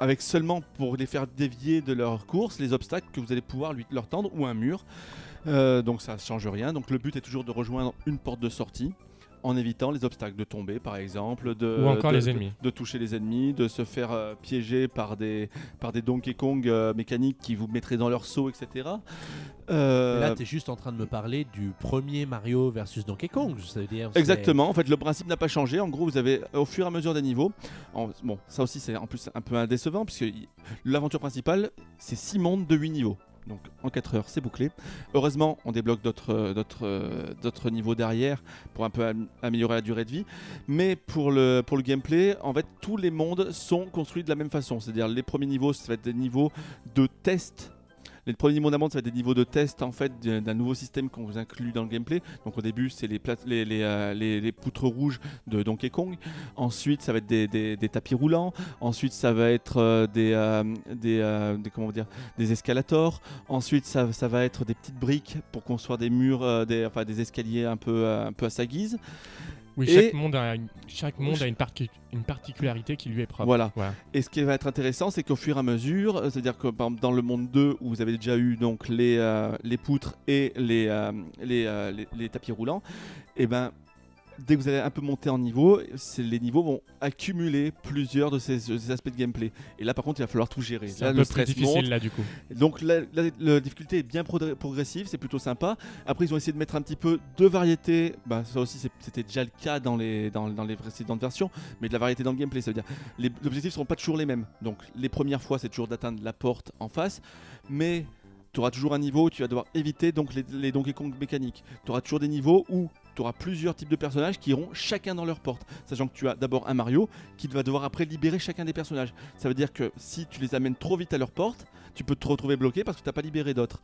avec seulement pour les faire dévier de leur course, les obstacles que vous allez pouvoir leur tendre ou un mur. Euh, donc ça ne change rien. Donc le but est toujours de rejoindre une porte de sortie en évitant les obstacles, de tomber par exemple, de, Ou encore de- les de- ennemis. de toucher les ennemis, de se faire euh, piéger par des, par des Donkey Kong euh, mécaniques qui vous mettraient dans leur seau, etc. Euh, Et Là, t'es juste en train de me parler du premier Mario versus Donkey Kong. Ça veut dire, Exactement, en fait le principe n'a pas changé. En gros, vous avez au fur et à mesure des niveaux. en- bon, ça aussi c'est en plus un peu indécevant puisque l'aventure principale c'est 6 mondes de 8 niveaux. Donc en 4 heures c'est bouclé. Heureusement, on débloque d'autres euh, euh, niveaux derrière pour un peu am- améliorer la durée de vie. Mais pour le pour le gameplay, en fait tous les mondes sont construits de la même façon. C'est-à-dire les premiers niveaux, ça va être des niveaux de test Les premiers niveaux d'amende, ça va être des niveaux de test en fait d'un nouveau système qu'on vous inclut dans le gameplay. Donc au début, c'est les, les, euh, les- les poutres rouges de Donkey Kong. Ensuite, ça va être des, des- tapis roulants. Ensuite, ça va être euh, des, euh, des, comment dire, des escalators. Ensuite, ça, ça va être des petites briques pour construire des murs, des, enfin, des escaliers un peu, un peu à sa guise. Oui, Et- chaque monde a une, chaque monde a une, parti- une particularité qui lui est propre. Voilà. Et ce qui va être intéressant, c'est qu'au fur et à mesure, euh, c'est-à-dire que par exemple, dans le monde 2, où vous avez déjà eu donc les, euh, les poutres et les, euh, les, euh, les- les tapis roulants, et ben dès que vous allez un peu monter en niveau, les niveaux vont accumuler plusieurs de ces, ces aspects de gameplay. Et là, par contre, il va falloir tout gérer. C'est un le peu plus stress difficile monte. là du coup. Donc la, la- la difficulté est bien pro- progressive, c'est plutôt sympa. Après, ils ont essayé de mettre un petit peu de variété. Bah, ça aussi, c'était déjà le cas dans les, dans, dans les précédentes versions, mais de la variété dans le gameplay. Ça veut dire les objectifs ne seront pas toujours les mêmes. Donc les premières fois, c'est toujours d'atteindre la porte en face, mais tu auras toujours un niveau où tu vas devoir éviter donc les, les Donkey Kong mécaniques. Tu auras toujours des niveaux où tu auras plusieurs types de personnages qui iront chacun dans leur porte. Sachant que tu as d'abord un Mario qui va devoir après libérer chacun des personnages. Ça veut dire que si tu les amènes trop vite à leur porte, tu peux te retrouver bloqué parce que tu n'as pas libéré d'autres.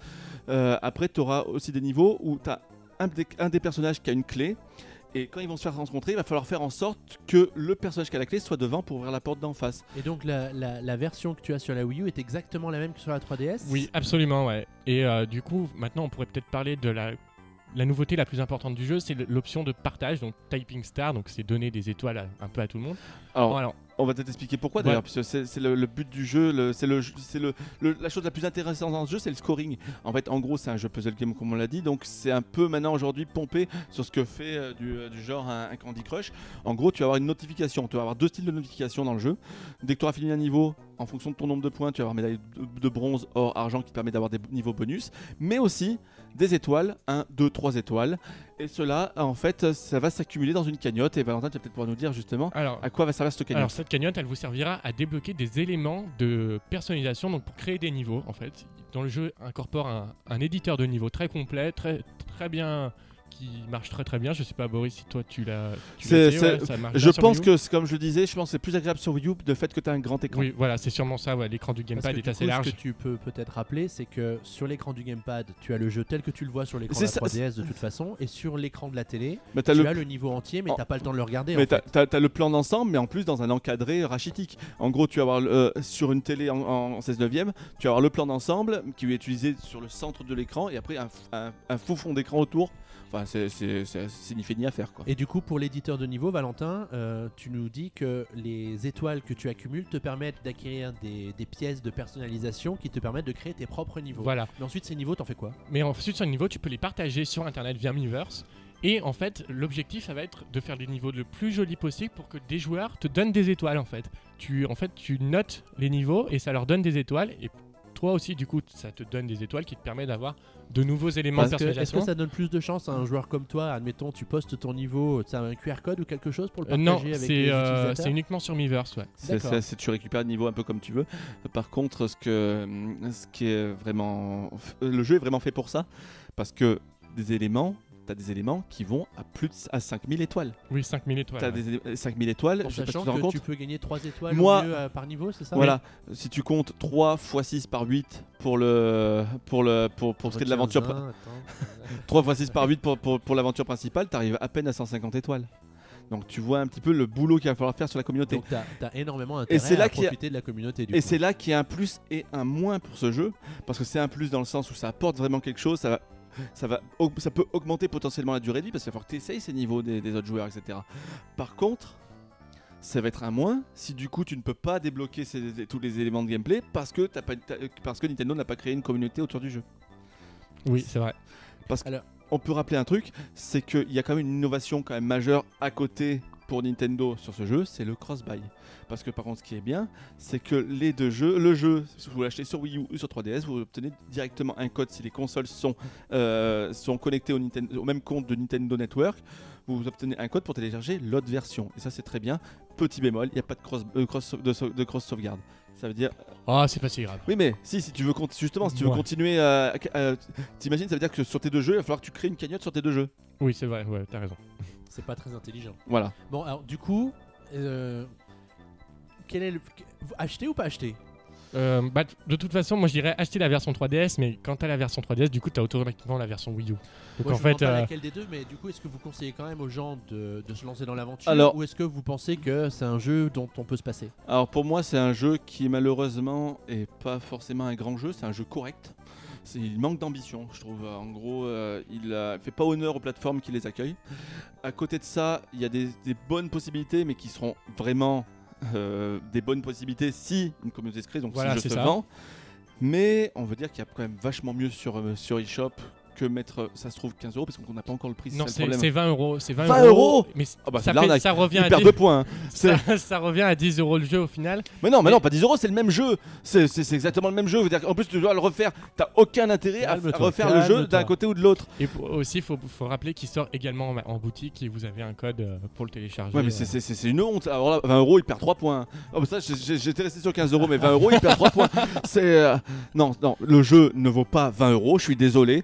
Euh, après, tu auras aussi des niveaux où tu as un des, un des personnages qui a une clé. Et quand ils vont se faire rencontrer, il va falloir faire en sorte que le personnage qui a la clé soit devant pour ouvrir la porte d'en face. Et donc la, la- la version que tu as sur la Wii U est exactement la même que sur la 3DS Oui, absolument, ouais. Et euh, du coup, maintenant, on pourrait peut-être parler de la, la nouveauté la plus importante du jeu, c'est l'option de partage, donc Typing Star, donc c'est donner des étoiles à- un peu à tout le monde. Alors, Alors, on va peut-être expliquer pourquoi d'ailleurs, parce que c'est le, le but du jeu, c'est le, c'est le, le- la chose la plus intéressante dans ce jeu, c'est le scoring. En fait, en gros, c'est un jeu puzzle game comme on l'a dit, donc c'est un peu maintenant aujourd'hui pompé sur ce que fait euh, du, euh, du genre un, un Candy Crush. En gros, tu vas avoir une notification, tu vas avoir deux styles de notification dans le jeu. Dès que tu auras fini un niveau, en fonction de ton nombre de points, tu vas avoir médaille de, de bronze, or, argent qui te permet d'avoir des niveaux bonus, mais aussi des étoiles, 1, 2, 3 étoiles. Et cela, en fait, ça va s'accumuler dans une cagnotte. Et Valentin, tu vas peut-être pouvoir nous dire justement alors, à quoi va servir cette cagnotte. alors, cette cagnotte, elle vous servira à débloquer des éléments de personnalisation, donc pour créer des niveaux, en fait. Dans le jeu, incorpore un, un éditeur de niveau très complet, très, très bien, qui marche très très bien. Je sais pas, Boris, si toi tu l'as. tu ouais, ça marche Je bien sur pense Wii U que, comme je le disais, je pense que c'est plus agréable sur Wii U de fait que tu as un grand écran. Oui, voilà, c'est sûrement ça. ouais, L'écran du gamepad est du assez coup, large. Ce que tu peux peut-être rappeler, c'est que sur l'écran du gamepad, tu as le jeu tel que tu le vois sur l'écran de la ça, 3DS de toute façon, et sur l'écran de la télé, Mais tu le, as le niveau entier, mais en- t'as pas le temps de le regarder. mais t'as- t'as le plan d'ensemble, mais en plus dans un encadré rachitique. En gros, tu vas avoir euh, sur une télé en, en 16 neuvième, tu vas avoir le plan d'ensemble qui est utilisé sur le centre de l'écran, et après un, f- un- un faux fond d'écran autour. Enfin, c'est- c'est c'est- c'est ni fait ni à faire quoi. Et du coup, pour l'éditeur de niveau, Valentin, euh, tu nous dis que les étoiles que tu accumules te permettent d'acquérir des, des pièces de personnalisation qui te permettent de créer tes propres niveaux. Voilà. Mais ensuite, ces niveaux, t'en fais quoi? Mais ensuite, sur le niveau, tu peux les partager sur internet via Miiverse. Et en fait, l'objectif, ça va être de faire des niveaux le plus jolis possible pour que des joueurs te donnent des étoiles en fait. Tu, en fait, tu notes les niveaux et ça leur donne des étoiles. Et toi aussi, du coup, ça te donne des étoiles qui te permettent d'avoir de nouveaux éléments Parce de Est-ce personnalisation. que ça donne plus de chance à un joueur comme toi Admettons, tu postes ton niveau, tu as un QR code ou quelque chose pour le Euh, partager non, avec c'est les euh, utilisateurs c'est uniquement sur Miiverse, ouais. C'est D'accord. c'est- c'est- tu récupères le niveau un peu comme tu veux. Par contre, ce que ce qui est vraiment le jeu est vraiment fait pour ça parce que des éléments, tu as des éléments qui vont à plus de à 5000 étoiles. Oui, 5000 étoiles. Tu as ouais. des élé- 5000 étoiles, En je sais pas si tu te rends que compte. tu peux gagner 3 étoiles Moi- au mieux, euh, par niveau, c'est ça? Voilà, si tu comptes 3 x 6 par 8 pour le pour le pour, pour ce qui est de l'aventure 15, attends. 3 x 6 par 8 pour, pour, pour l'aventure principale, tu arrives à peine à 150 étoiles. Donc tu vois un petit peu le boulot qu'il va falloir faire sur la communauté. Donc t'as as énormément intérêt c'est là à a- profiter de la communauté du Et c'est là qu'il y a un plus et un moins pour ce jeu, parce que c'est un plus dans le sens où ça apporte vraiment quelque chose, ça va, ça va, ça peut augmenter potentiellement la durée de vie, parce qu'il va falloir que tu essayes ces niveaux des, des autres joueurs, etc. Par contre, ça va être un moins si du coup tu ne peux pas débloquer ces- tous les éléments de gameplay parce que, pas, parce que Nintendo n'a pas créé une communauté autour du jeu. Oui, c'est vrai. Parce qu'on peut rappeler un truc, c'est qu'il y a quand même une innovation quand même majeure à côté pour Nintendo sur ce jeu, c'est le cross-buy. Parce que par contre, ce qui est bien, c'est que les deux jeux, le jeu, si vous l'achetez sur Wii U ou sur 3DS, vous obtenez directement un code si les consoles sont, euh, sont connectées au, même compte de Nintendo Network. Vous obtenez un code pour télécharger l'autre version. Et ça, c'est très bien. Petit bémol, il n'y a pas de cross, euh, cross- de, cross sauvegarde. Ça veut dire Oh, c'est pas si grave. oui, mais si, si tu veux justement, si tu veux Ouais. continuer, à- à- t'imagines, ça veut dire que sur tes deux jeux, il va falloir que tu crées une cagnotte sur tes deux jeux. Oui, c'est vrai, ouais, t'as raison. C'est pas très intelligent. Voilà. Bon, alors du coup, euh, quel est le... acheter ou pas acheter? Euh, bah, de toute façon, moi je dirais acheter la version 3DS, mais quand t'as la version 3DS, du coup t'as automatiquement la version Wii U. Donc Moi, en je fait, pas euh, laquelle des deux, mais du coup, est-ce que vous conseillez quand même aux gens de, de se lancer dans l'aventure Alors- ou est-ce que vous pensez que c'est un jeu dont on peut se passer? Alors pour moi, c'est un jeu qui malheureusement est pas forcément un grand jeu, c'est un jeu correct. Il manque d'ambition, je trouve. En gros, euh, il euh, fait pas honneur aux plateformes qui les accueillent. À côté de ça, il y a des, des bonnes possibilités, mais qui seront vraiment euh, des bonnes possibilités si une communauté se crée, donc Voilà, si jeu se ça. vend. Mais on veut dire qu'il y a quand même vachement mieux sur, euh, sur eShop que mettre, euh, ça se trouve, 15 euros, parce qu'on n'a pas encore le prix. non, c'est ça c'est le problème. c'est 20 euros. C'est 20, 20 euros Mais Ah bah, ça, fait- revient Il à perd 10, deux points. hein. [laughs] C'est- ça, ça revient à 10 euros le jeu au final. Mais non, mais Mais- non, pas 10 euros, c'est le même jeu. C'est exactement le même jeu. En plus, tu dois le refaire. T'as aucun intérêt à, refaire le jeu d'un côté ou de l'autre. Et pour- aussi, il faut, faut rappeler qu'il sort également en, en boutique et vous avez un code euh, pour le télécharger. Ouais, mais euh. c'est- c'est une honte. Alors là, 20 euros, il perd 3 points. Oh, bah ça, j'étais resté sur 15 euros, mais 20 euros, il perd 3 points. [laughs] C'est. euh, Non, non, le jeu ne vaut pas 20 euros. Je suis désolé.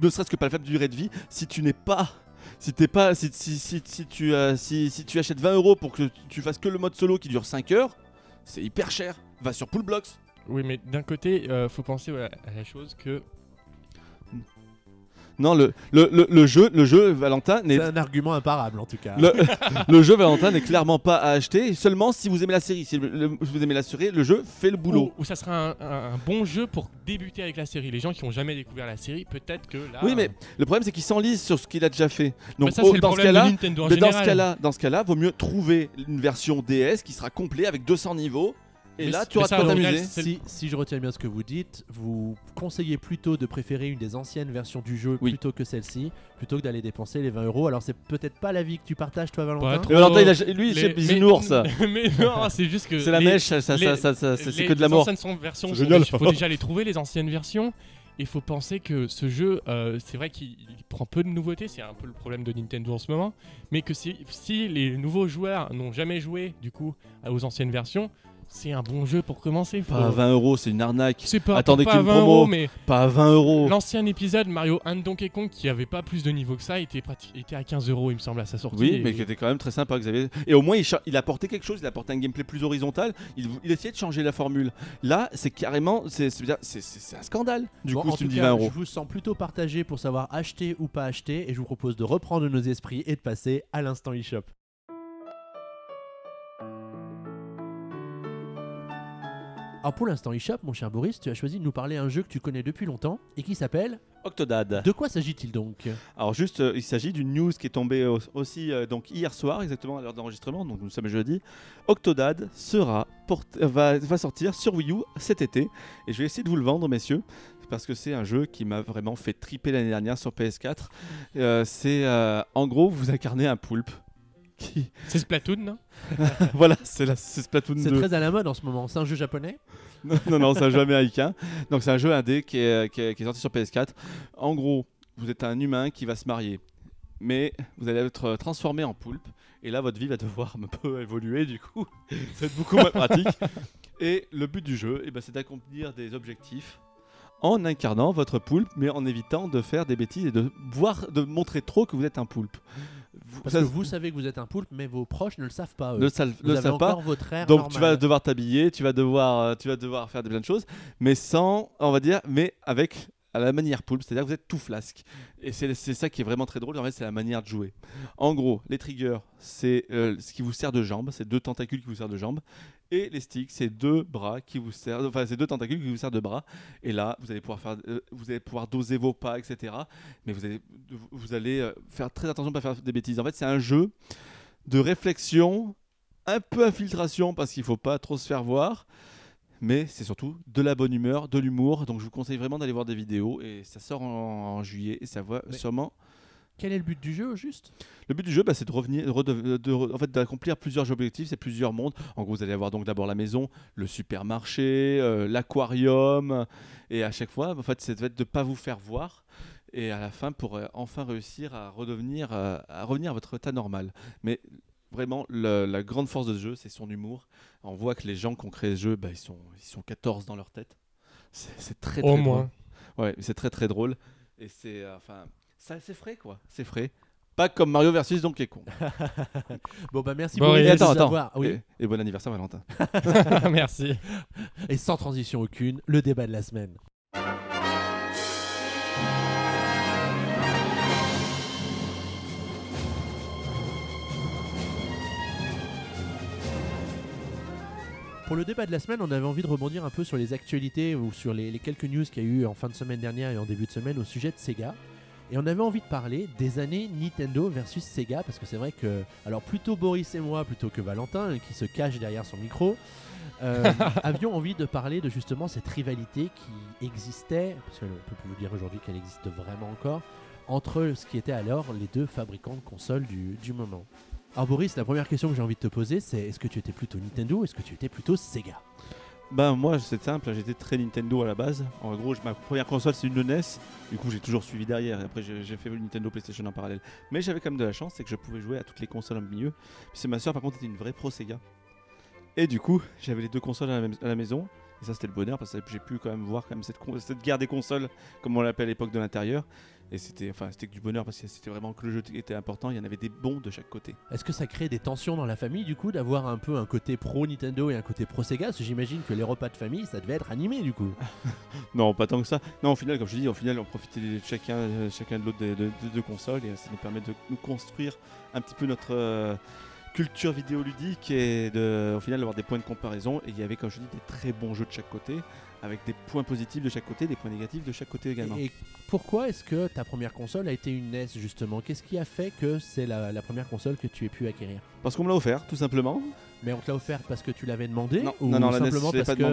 Ne serait-ce que par la faible durée de vie. Si tu n'es pas. Si, t'es pas, si, si, si, tu, euh, si, tu achètes 20 euros pour que tu fasses que le mode solo qui dure 5 heures, c'est hyper cher. Va sur Poolblocks. Oui, mais d'un côté, euh, faut penser à la chose que Non, le, le, le, le jeu, le jeu Valentin n'est C'est un argument imparable en tout cas. Le, [laughs] le jeu Valentin n'est clairement pas à acheter, seulement si vous aimez la série. Si vous aimez la série, le jeu fait le boulot. Ou, ou ça sera un, un- un bon jeu pour débuter avec la série. Les gens qui n'ont jamais découvert la série, peut-être que là. Oui, mais le problème c'est qu'il s'enlise sur ce qu'il a déjà fait. Donc Bah, ça, oh, c'est le dans ce en mais dans ce cas-là, dans ce cas-là, vaut mieux trouver une version DS qui sera complet avec 200 niveaux. Et Mais là, tu auras de t'amuser. c'est- Si, si je retiens bien ce que vous dites, vous conseillez plutôt de préférer une des anciennes versions du jeu Oui. plutôt que celle-ci, plutôt que d'aller dépenser les 20 euros. Alors c'est peut-être pas l'avis que tu partages toi Valentin. Trop. Valentin, il a- lui, Les- c'est bisounours. ça. [laughs] mais non, c'est juste que. C'est la les- mèche, ça, ça, les- ça, ça, ça, c'est que de la les anciennes sont- versions, déjà- faut [laughs] déjà les trouver, les anciennes versions. Il faut penser que ce jeu, euh, c'est vrai qu'il il prend peu de nouveautés, c'est un peu le problème de Nintendo en ce moment, mais que si, si les nouveaux joueurs n'ont jamais joué du coup aux anciennes versions, c'est un bon jeu pour commencer. Faut- Pas à 20 euros, c'est une arnaque. C'est pas, Attendez pas qu'il y à ait une 20 promo. euros, mais Pas à 20 euros. l'ancien épisode Mario and Donkey Kong qui avait pas plus de niveau que ça était, était à 15 euros il me semble à sa sortie. Oui, Et- mais qui était quand même très sympa, Xavier. Et au moins, il, cha- il a apporté quelque chose, il a apporté un gameplay plus horizontal. Il, il essayait de changer la formule. Là, c'est carrément. C'est c'est- c'est- c'est- c'est un scandale. Du Bon, coup, tu me tout dis cas, 20 euros. Je vous sens plutôt partagé pour savoir acheter ou pas acheter et je vous propose de reprendre nos esprits et de passer à l'instant eShop. Alors pour l'instant eShop, mon cher Boris, tu as choisi de nous parler d'un jeu que tu connais depuis longtemps et qui s'appelle... Octodad. De quoi s'agit-il donc Alors, juste, euh, il s'agit d'une news qui est tombée au- aussi euh, donc hier soir, exactement à l'heure d'enregistrement, donc nous sommes jeudi. Octodad sera euh, va, va sortir sur Wii U cet été. Et je vais essayer de vous le vendre, messieurs. Parce que c'est un jeu qui m'a vraiment fait triper l'année dernière sur PS4. Euh, c'est euh, en gros, vous incarnez un poulpe. Qui... C'est Splatoon, non [laughs] voilà, c'est la- c'est Splatoon 2. C'est très à la mode en ce moment. C'est un jeu japonais [laughs] non, non, non, c'est un jeu américain. Donc c'est un jeu indé qui est, qui, est, qui est sorti sur PS4. En gros, vous êtes un humain qui va se marier. Mais vous allez être transformé en poulpe. Et là, votre vie va devoir un peu évoluer, du coup. ça va être beaucoup moins pratique. Et le but du jeu, eh ben, c'est d'accomplir des objectifs en incarnant votre poulpe, mais en évitant de faire des bêtises et de, voir, de montrer trop que vous êtes un poulpe. Vous, Parce ça- que vous savez que vous êtes un poulpe, mais vos proches ne le savent pas. Eux. ne savent- pas. encore votre air Donc tu vas devoir t'habiller, tu vas devoir, euh, tu vas devoir faire des plein de choses, mais sans, on va dire, mais avec à la manière poulpe, c'est-à-dire que vous êtes tout flasque. Et c'est c'est ça qui est vraiment très drôle, en fait, c'est la manière de jouer. En gros, les triggers, c'est euh, ce qui vous sert de jambe, c'est deux tentacules qui vous servent de jambe, et les sticks, c'est deux bras qui vous servent, enfin, c'est deux tentacules qui vous servent de bras. Et là, vous allez pouvoir faire, euh, vous allez pouvoir doser vos pas, etc. Mais vous allez, vous allez euh, faire très attention de pas faire des bêtises. En fait, c'est un jeu de réflexion, un peu infiltration parce qu'il faut pas trop se faire voir. Mais c'est surtout de la bonne humeur, de l'humour. Donc je vous conseille vraiment d'aller voir des vidéos. Et ça sort en, en juillet. Et ça va Mais- sûrement. Quel est le but du jeu au juste? Le but du jeu, bah, c'est de revenir, de rede- de re- en fait, d'accomplir plusieurs objectifs, c'est plusieurs mondes. En gros, vous allez avoir donc d'abord la maison, le supermarché, euh, l'aquarium, et à chaque fois, en fait, c'est de ne pas vous faire voir. Et à la fin, pour euh, enfin réussir à redevenir, euh, à revenir à votre état normal. Mais vraiment, le- la grande force de ce jeu, c'est son humour. On voit que les gens qui ont créé ce jeu, bah, ils sont, ils sont 14 dans leur tête. C'est c'est très, très Au drôle. moins. Ouais, c'est très très drôle. Et c'est euh, enfin, ça c'est frais quoi, c'est frais. Pas comme Mario versus Donkey Kong. [laughs] Bon bah merci Bon, Boris et de attends, nous attends. avoir- Oui. Et, et bon anniversaire Valentin. [laughs] [laughs] Merci. Et sans transition aucune, le débat de la semaine. Pour le débat de la semaine, on avait envie de rebondir un peu sur les actualités ou sur les, les quelques news qu'il y a eu en fin de semaine dernière et en début de semaine au sujet de Sega. Et on avait envie de parler des années Nintendo versus Sega parce que c'est vrai que, alors plutôt Boris et moi plutôt que Valentin euh, qui se cache derrière son micro, euh, [laughs] avions envie de parler de justement cette rivalité qui existait, parce qu'on peut plus vous dire aujourd'hui qu'elle existe vraiment encore, entre ce qui était alors les deux fabricants de consoles du, du moment. Alors Boris, la première question que j'ai envie de te poser, c'est est-ce que tu étais plutôt Nintendo ou est-ce que tu étais plutôt Sega? Ben moi c'est simple, j'étais très Nintendo à la base. En gros, ma première console c'est une NES. Du coup j'ai toujours suivi derrière. Et après j'ai fait le Nintendo PlayStation en parallèle. Mais j'avais quand même de la chance, c'est que je pouvais jouer à toutes les consoles en milieu. Puis ma soeur par contre était une vraie pro Sega. Et du coup j'avais les deux consoles à la, maison. Et ça c'était le bonheur parce que j'ai pu quand même voir quand même cette, cette guerre des consoles, comme on l'appelle à l'époque de l'intérieur. Et c'était enfin c'était que du bonheur parce que c'était vraiment que le jeu était important. Il y en avait des bons de chaque côté. Est-ce que ça crée des tensions dans la famille du coup d'avoir un peu un côté pro Nintendo et un côté pro Sega? Parce que j'imagine que les repas de famille ça devait être animé du coup. [laughs] Non, pas tant que ça. Non, au final, comme je dis, au final, on profitait de chacun, euh, chacun de l'autre des de, de- de consoles et ça nous permet de nous construire un petit peu notre euh, culture vidéoludique et de, au final d'avoir des points de comparaison. Et il y avait, comme je dis, des très bons jeux de chaque côté, avec des points positifs de chaque côté, des points négatifs de chaque côté également. Et, et pourquoi est-ce que ta première console a été une NES justement? Qu'est-ce qui a fait que c'est la, la première console que tu aies pu acquérir? Parce qu'on me l'a offert, tout simplement. Mais on te l'a offerte parce que tu l'avais demandé Non, ou non, non, la NES, simplement je l'ai parce qu'il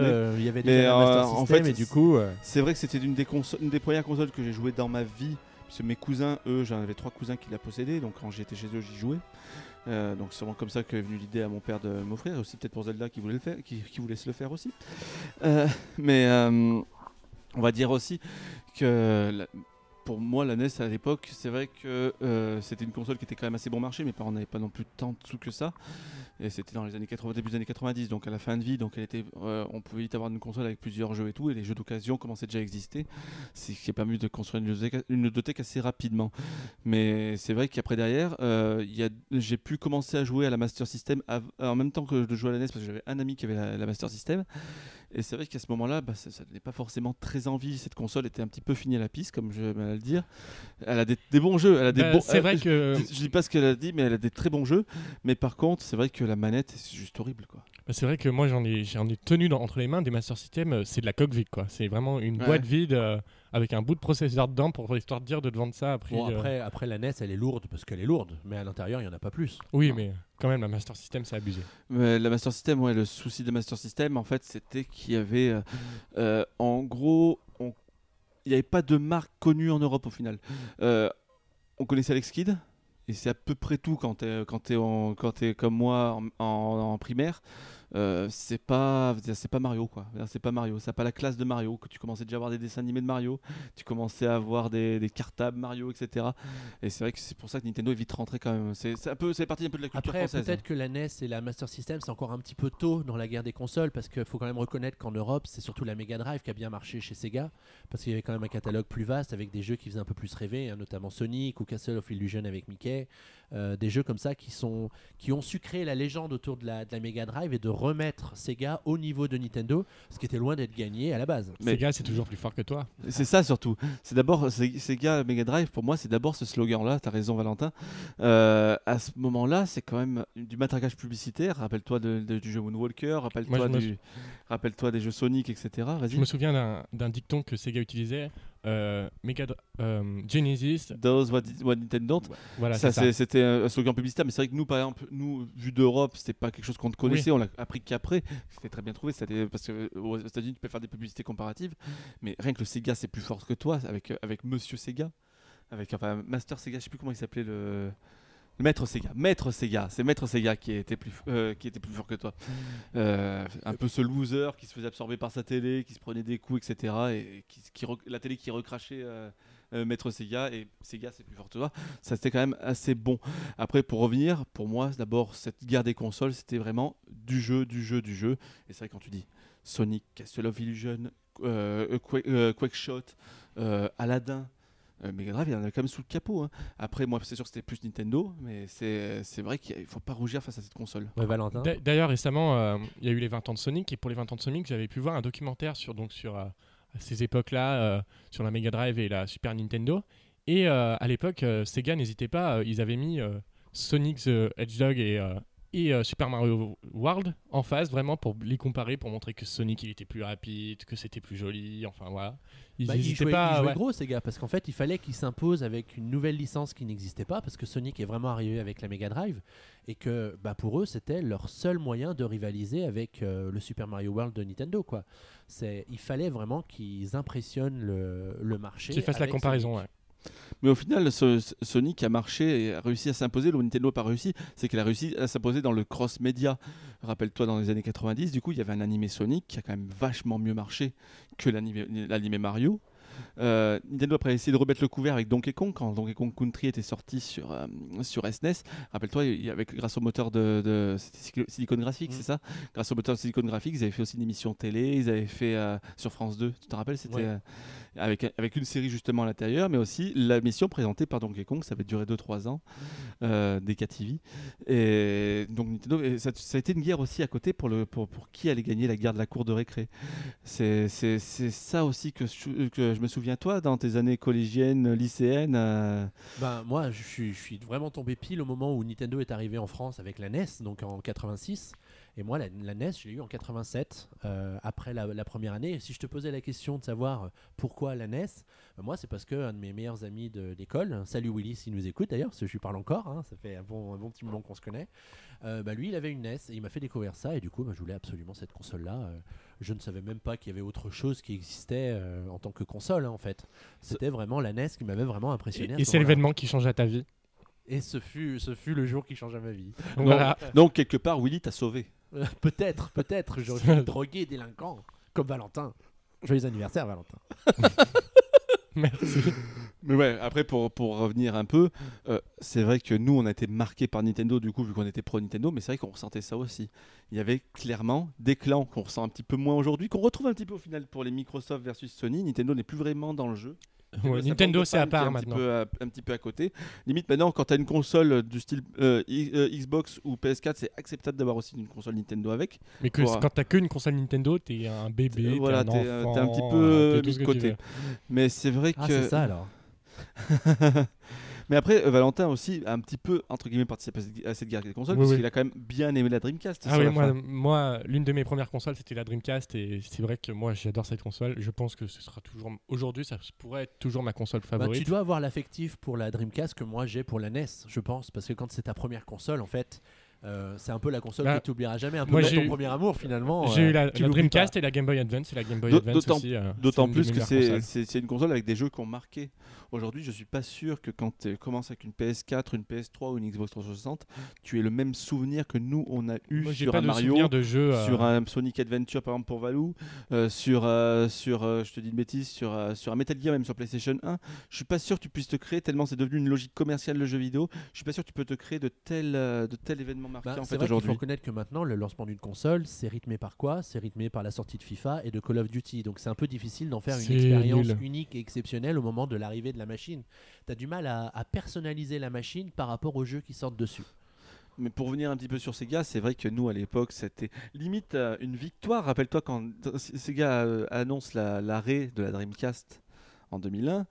y avait Mais, déjà Master euh, en fait, et du coup euh, C'est vrai que c'était une des, conso- une des premières consoles que j'ai joué dans ma vie. Parce que mes cousins, eux, j'en avais trois cousins qui la possédaient. Donc quand j'étais chez eux, j'y jouais. Euh, donc c'est comme ça qu'est venue l'idée à mon père de m'offrir. Aussi peut-être pour Zelda qui voulait, le faire, se le faire aussi. Euh, mais euh, on va dire aussi que pour moi, la NES à l'époque, c'est vrai que c'était une console qui était quand même assez bon marché. Mes parents n'avaient pas non plus tant de sous que ça. Et c'était dans les années 80, début des années 90, donc à la fin de vie. Donc elle était, euh, on pouvait vite avoir une console avec plusieurs jeux et tout. Et les jeux d'occasion commençaient déjà à exister. Ce qui a permis de construire une ludothèque, assez rapidement. Mais c'est vrai qu'après derrière, euh, j'ai pu commencer à jouer à la Master System en même temps que de jouer à la NES parce que j'avais un ami qui avait la, la Master System. Et c'est vrai qu'à ce moment-là, bah, ça, ça n'est pas forcément très envie. Cette console était un petit peu finie à la piste, comme je vais le dire. Elle a des, des bons jeux. Elle a des Bah, bons. c'est elle- vrai que je, je dis pas ce qu'elle a dit, mais elle a des très bons jeux. Mais par contre, c'est vrai que la manette, c'est juste horrible, quoi. Bah, C'est vrai que moi j'en ai, j'en ai tenu dans- entre les mains des Master System, euh, c'est de la coque vide quoi. C'est vraiment une Ouais. boîte vide euh, avec un bout de processeur dedans pour histoire de dire de te vendre ça bon, euh, après, après la NES elle est lourde parce qu'elle est lourde, mais à l'intérieur il n'y en a pas plus. Oui, mais quand même la Master System c'est abusé. Mais la Master System, ouais, le souci de Master System, en fait, c'était qu'il y avait, euh, euh, en gros, on- il n'y avait pas de marque connue en Europe au final. Euh, on connaissait Alex Kidd, et c'est à peu près tout quand quand t'es en- quand comme moi en primaire. Euh, c'est pas c'est pas Mario quoi. C'est pas Mario. Ça pas la classe de Mario que tu commençais déjà à avoir des dessins animés de Mario. Tu commençais à avoir des, des cartables Mario etc et c'est vrai que c'est pour ça que Nintendo est vite rentré quand même. C'est un peu c'est parti un peu de la culture Après, peut-être que la NES et la Master System, c'est encore un petit peu tôt dans la guerre des consoles, parce qu'il faut quand même reconnaître qu'en Europe, c'est surtout la Mega Drive qui a bien marché chez Sega, parce qu'il y avait quand même un catalogue plus vaste avec des jeux qui faisaient un peu plus rêver, hein, notamment Sonic ou Castle of Illusion avec Mickey, euh, des jeux comme ça qui, sont, qui ont su créer la légende autour de la, de la Mega Drive et de remettre Sega au niveau de Nintendo, ce qui était loin d'être gagné à la base. Mais- Sega c'est toujours plus fort que toi. [laughs] C'est ça surtout. C'est d'abord Sega Mega Drive. Pour moi, c'est d'abord ce slogan-là. T'as raison, Valentin. Euh, à ce moment-là, c'est quand même du matraquage publicitaire. Rappelle-toi de- de- du jeu Moonwalker. Rappelle-toi me des jeux Sonic, etc. Je me souviens d'un- d'un dicton que Sega utilisait, euh, Mega euh, Genesis. Those what, what Nintendo. Voilà, ça, c'était un slogan publicitaire, mais c'est vrai que nous, par exemple, nous, vu d'Europe, c'était pas quelque chose qu'on connaissait. On l'a appris qu'après. [laughs] C'était très bien trouvé. c'était- Parce qu'aux États-Unis, tu peux faire des publicités comparatives, mais rien que le Sega, c'est plus fort que toi, avec, avec Monsieur Sega, avec enfin Master Sega, je sais plus comment il s'appelait le. Maître Sega, Maître Sega, c'est Maître Sega qui était plus, euh, fort que toi. Euh, un peu ce loser qui se faisait absorber par sa télé, qui se prenait des coups, etc. Et la télé qui recrachait euh, Maître Sega et Sega c'est plus fort que toi. Ça c'était quand même assez bon. Après pour revenir, pour moi d'abord cette guerre des consoles c'était vraiment du jeu, du jeu, du jeu. Et c'est vrai quand tu dis Sonic, Castle of Illusion, Quake, Quake Shot, Aladdin. Euh, Mega Drive, il y en a quand même sous le capot. hein. Après, moi, c'est sûr que c'était plus Nintendo, mais c'est c'est vrai qu'il ne faut pas rougir face à cette console. Ouais, Valentin. D'a- D'ailleurs, récemment, euh, il y a eu les 20 ans de Sonic, et pour les 20 ans de Sonic, j'avais pu voir un documentaire sur, donc, sur euh, ces époques-là, euh, sur la Mega Drive et la Super Nintendo. Et euh, à l'époque, euh, Sega n'hésitait pas, euh, ils avaient mis euh, Sonic the Hedgehog et, euh, et euh, Super Mario World en face, vraiment pour les comparer, pour montrer que Sonic il était plus rapide, que c'était plus joli, enfin voilà. Ils Bah, il n'hésitaient jouait, pas. il ouais. gros ces gars parce qu'en fait il fallait qu'ils s'imposent avec une nouvelle licence qui n'existait pas parce que Sonic est vraiment arrivé avec la Mega Drive et que bah, pour eux c'était leur seul moyen de rivaliser avec euh, le Super Mario World de Nintendo quoi. C'est il fallait vraiment qu'ils impressionnent le, le marché. Qu'ils fassent la comparaison. Sonic. ouais. Mais au final, ce- a marché et a réussi à s'imposer. Là où Nintendo n'a pas réussi, c'est qu'elle a réussi à s'imposer dans le cross-média. Rappelle-toi, dans les années 90, du coup, il y avait un animé Sonic qui a quand même vachement mieux marché que l'animé Mario. Euh, Nintendo après a essayé de remettre le couvert avec Donkey Kong quand Donkey Kong Country était sorti sur, euh, sur SNES. Rappelle-toi, il y avait, grâce au moteur de, de Silicon Graphics, Mm. c'est ça? Grâce au moteur de Silicon Graphics, ils avaient fait aussi une émission télé, ils avaient fait euh, sur France 2, tu te rappelles C'était Ouais. Avec, une série justement à l'intérieur, mais aussi la mission présentée par Donkey Kong, ça avait duré 2-3 ans, euh, des KTV. Et donc Nintendo, ça, a été une guerre aussi à côté pour, qui allait gagner la guerre de la cour de récré. C'est ça aussi que je, me souviens, toi, dans tes années collégiennes, lycéennes. euh, Ben, moi, je suis vraiment tombé pile au moment où Nintendo est arrivé en France avec la NES, donc en 86. Et moi, la, la NES, je l'ai eu en 87, euh, après la, la première année. Et si je te posais la question de savoir euh, pourquoi la NES, ben moi, c'est parce qu'un de mes meilleurs amis de l'école, salut Willy s'il nous écoute d'ailleurs, parce que je lui parle encore, hein, ça fait un bon, un bon petit moment qu'on se connaît. Euh, bah, lui, il avait une NES et il m'a fait découvrir ça. Et du coup, bah, je voulais absolument cette console-là. Euh, je ne savais même pas qu'il y avait autre chose qui existait euh, en tant que console, hein, en fait. C'était vraiment la NES qui m'avait vraiment impressionné. Et, et ce c'est l'événement qui changea ta vie. Et ce fut, ce fut le jour qui changea ma vie. Donc Non. voilà. Donc, quelque part, Willy t'a sauvé. [laughs] Peut-être, peut-être. J'aurais [laughs] pu droguer délinquant comme Valentin. Joyeux anniversaire, Valentin. [laughs] Merci. Mais ouais, après pour, pour revenir un peu, euh, c'est vrai que nous on a été marqués par Nintendo du coup vu qu'on était pro Nintendo, mais c'est vrai qu'on ressentait ça aussi. Il y avait clairement des clans qu'on ressent un petit peu moins aujourd'hui, qu'on retrouve un petit peu au final pour les Microsoft versus Sony. Nintendo n'est plus vraiment dans le jeu. Ouais, Nintendo, c'est à part un petit maintenant. peu à- un petit peu à côté. Limite maintenant quand tu as une console du style euh, euh, Xbox ou PS4, c'est acceptable d'avoir aussi une console Nintendo avec. Mais que, Pour- quand t'as qu'une console Nintendo, t'es un bébé, Euh, t'es voilà, un t'es, euh, enfant, t'es un petit peu, euh, euh, mis de tu côté. Mais c'est vrai Ah, que c'est ça alors. [laughs] Mais après, euh, Valentin aussi a un petit peu, entre guillemets, participé à cette- à cette guerre des consoles, Oui, parce oui. qu'il a quand même bien aimé la Dreamcast. Ah oui, la moi, moi l'une de mes premières consoles, c'était la Dreamcast, et c'est vrai que moi, j'adore cette console. Je pense que ce sera toujours, aujourd'hui, ça pourrait être toujours ma console Bah, favorite. tu dois avoir l'affectif pour la Dreamcast que moi j'ai pour la NES, je pense. Parce que quand c'est ta première console, en fait, euh, c'est un peu la console Bah, que tu oublieras jamais. Un peu ton eu- premier amour finalement. J'ai euh, eu la, tu la l'oublies Dreamcast pas. et la Game Boy Advance, et la Game Boy Advance d'autant- aussi. euh, D'autant de plus que c'est une console avec des jeux qui ont marqué. Aujourd'hui, je suis pas sûr que quand tu commences avec une PS4, une PS3 ou une Xbox 360, tu aies le même souvenir que nous on a eu Moi, sur un de Mario, souvenir de jeu. euh, sur un Sonic Adventure par exemple pour Valou, euh, sur euh, sur euh, je te dis une bêtise sur euh, sur un Metal Gear même sur PlayStation 1. Je suis pas sûr que tu puisses te créer tellement c'est devenu une logique commerciale le jeu vidéo. Je suis pas sûr que tu peux te créer de tels euh, de tels événements Bah, en c'est fait vrai qu'il faut reconnaître que maintenant, le lancement d'une console, c'est rythmé par quoi? C'est rythmé par la sortie de FIFA et de Call of Duty. Donc c'est un peu difficile d'en faire une expérience nul. unique et exceptionnelle au moment de l'arrivée de la machine. Tu as du mal à, à personnaliser la machine par rapport aux jeux qui sortent dessus. Mais pour revenir un petit peu sur Sega, c'est vrai que nous à l'époque c'était limite euh, une victoire. Rappelle-toi quand Sega euh, annonce la- l'arrêt de la Dreamcast en 2001.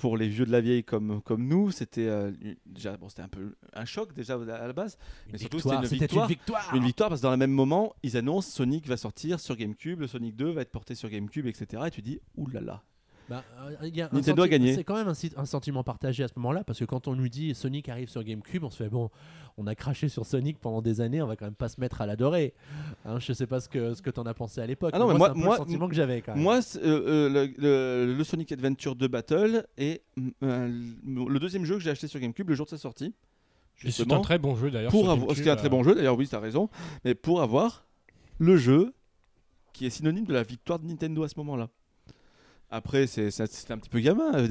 Pour les vieux de la vieille comme, comme nous, c'était euh, déjà bon, c'était un peu un choc déjà à la base. Une Mais surtout, victoire, c'était une c'était une victoire. Une victoire parce que dans le même moment, ils annoncent Sonic va sortir sur GameCube, le Sonic 2 va être porté sur GameCube, etc. Et tu dis oulala. Bah, euh, il y a un Nintendo a gagné. C'est quand même un, sentiment partagé à ce moment-là, parce que quand on nous dit Sonic arrive sur GameCube, on se fait bon, on a craché sur Sonic pendant des années, on va quand même pas se mettre à l'adorer. Hein, je sais pas ce que, ce que tu en as pensé à l'époque. Ah non, mais mais moi, moi- c'est moi- le sentiment que j'avais quand même. Moi, c'est, euh, euh, le, le- le Sonic Adventure 2 Battle est euh, le deuxième jeu que j'ai acheté sur GameCube le jour de sa sortie. c'est un très bon jeu d'ailleurs. pour avoir, ce GameCube, qui est un très bon jeu, d'ailleurs, oui, tu as raison, mais pour avoir le jeu qui est synonyme de la victoire de Nintendo à ce moment-là. Après, c'est un petit peu gamin,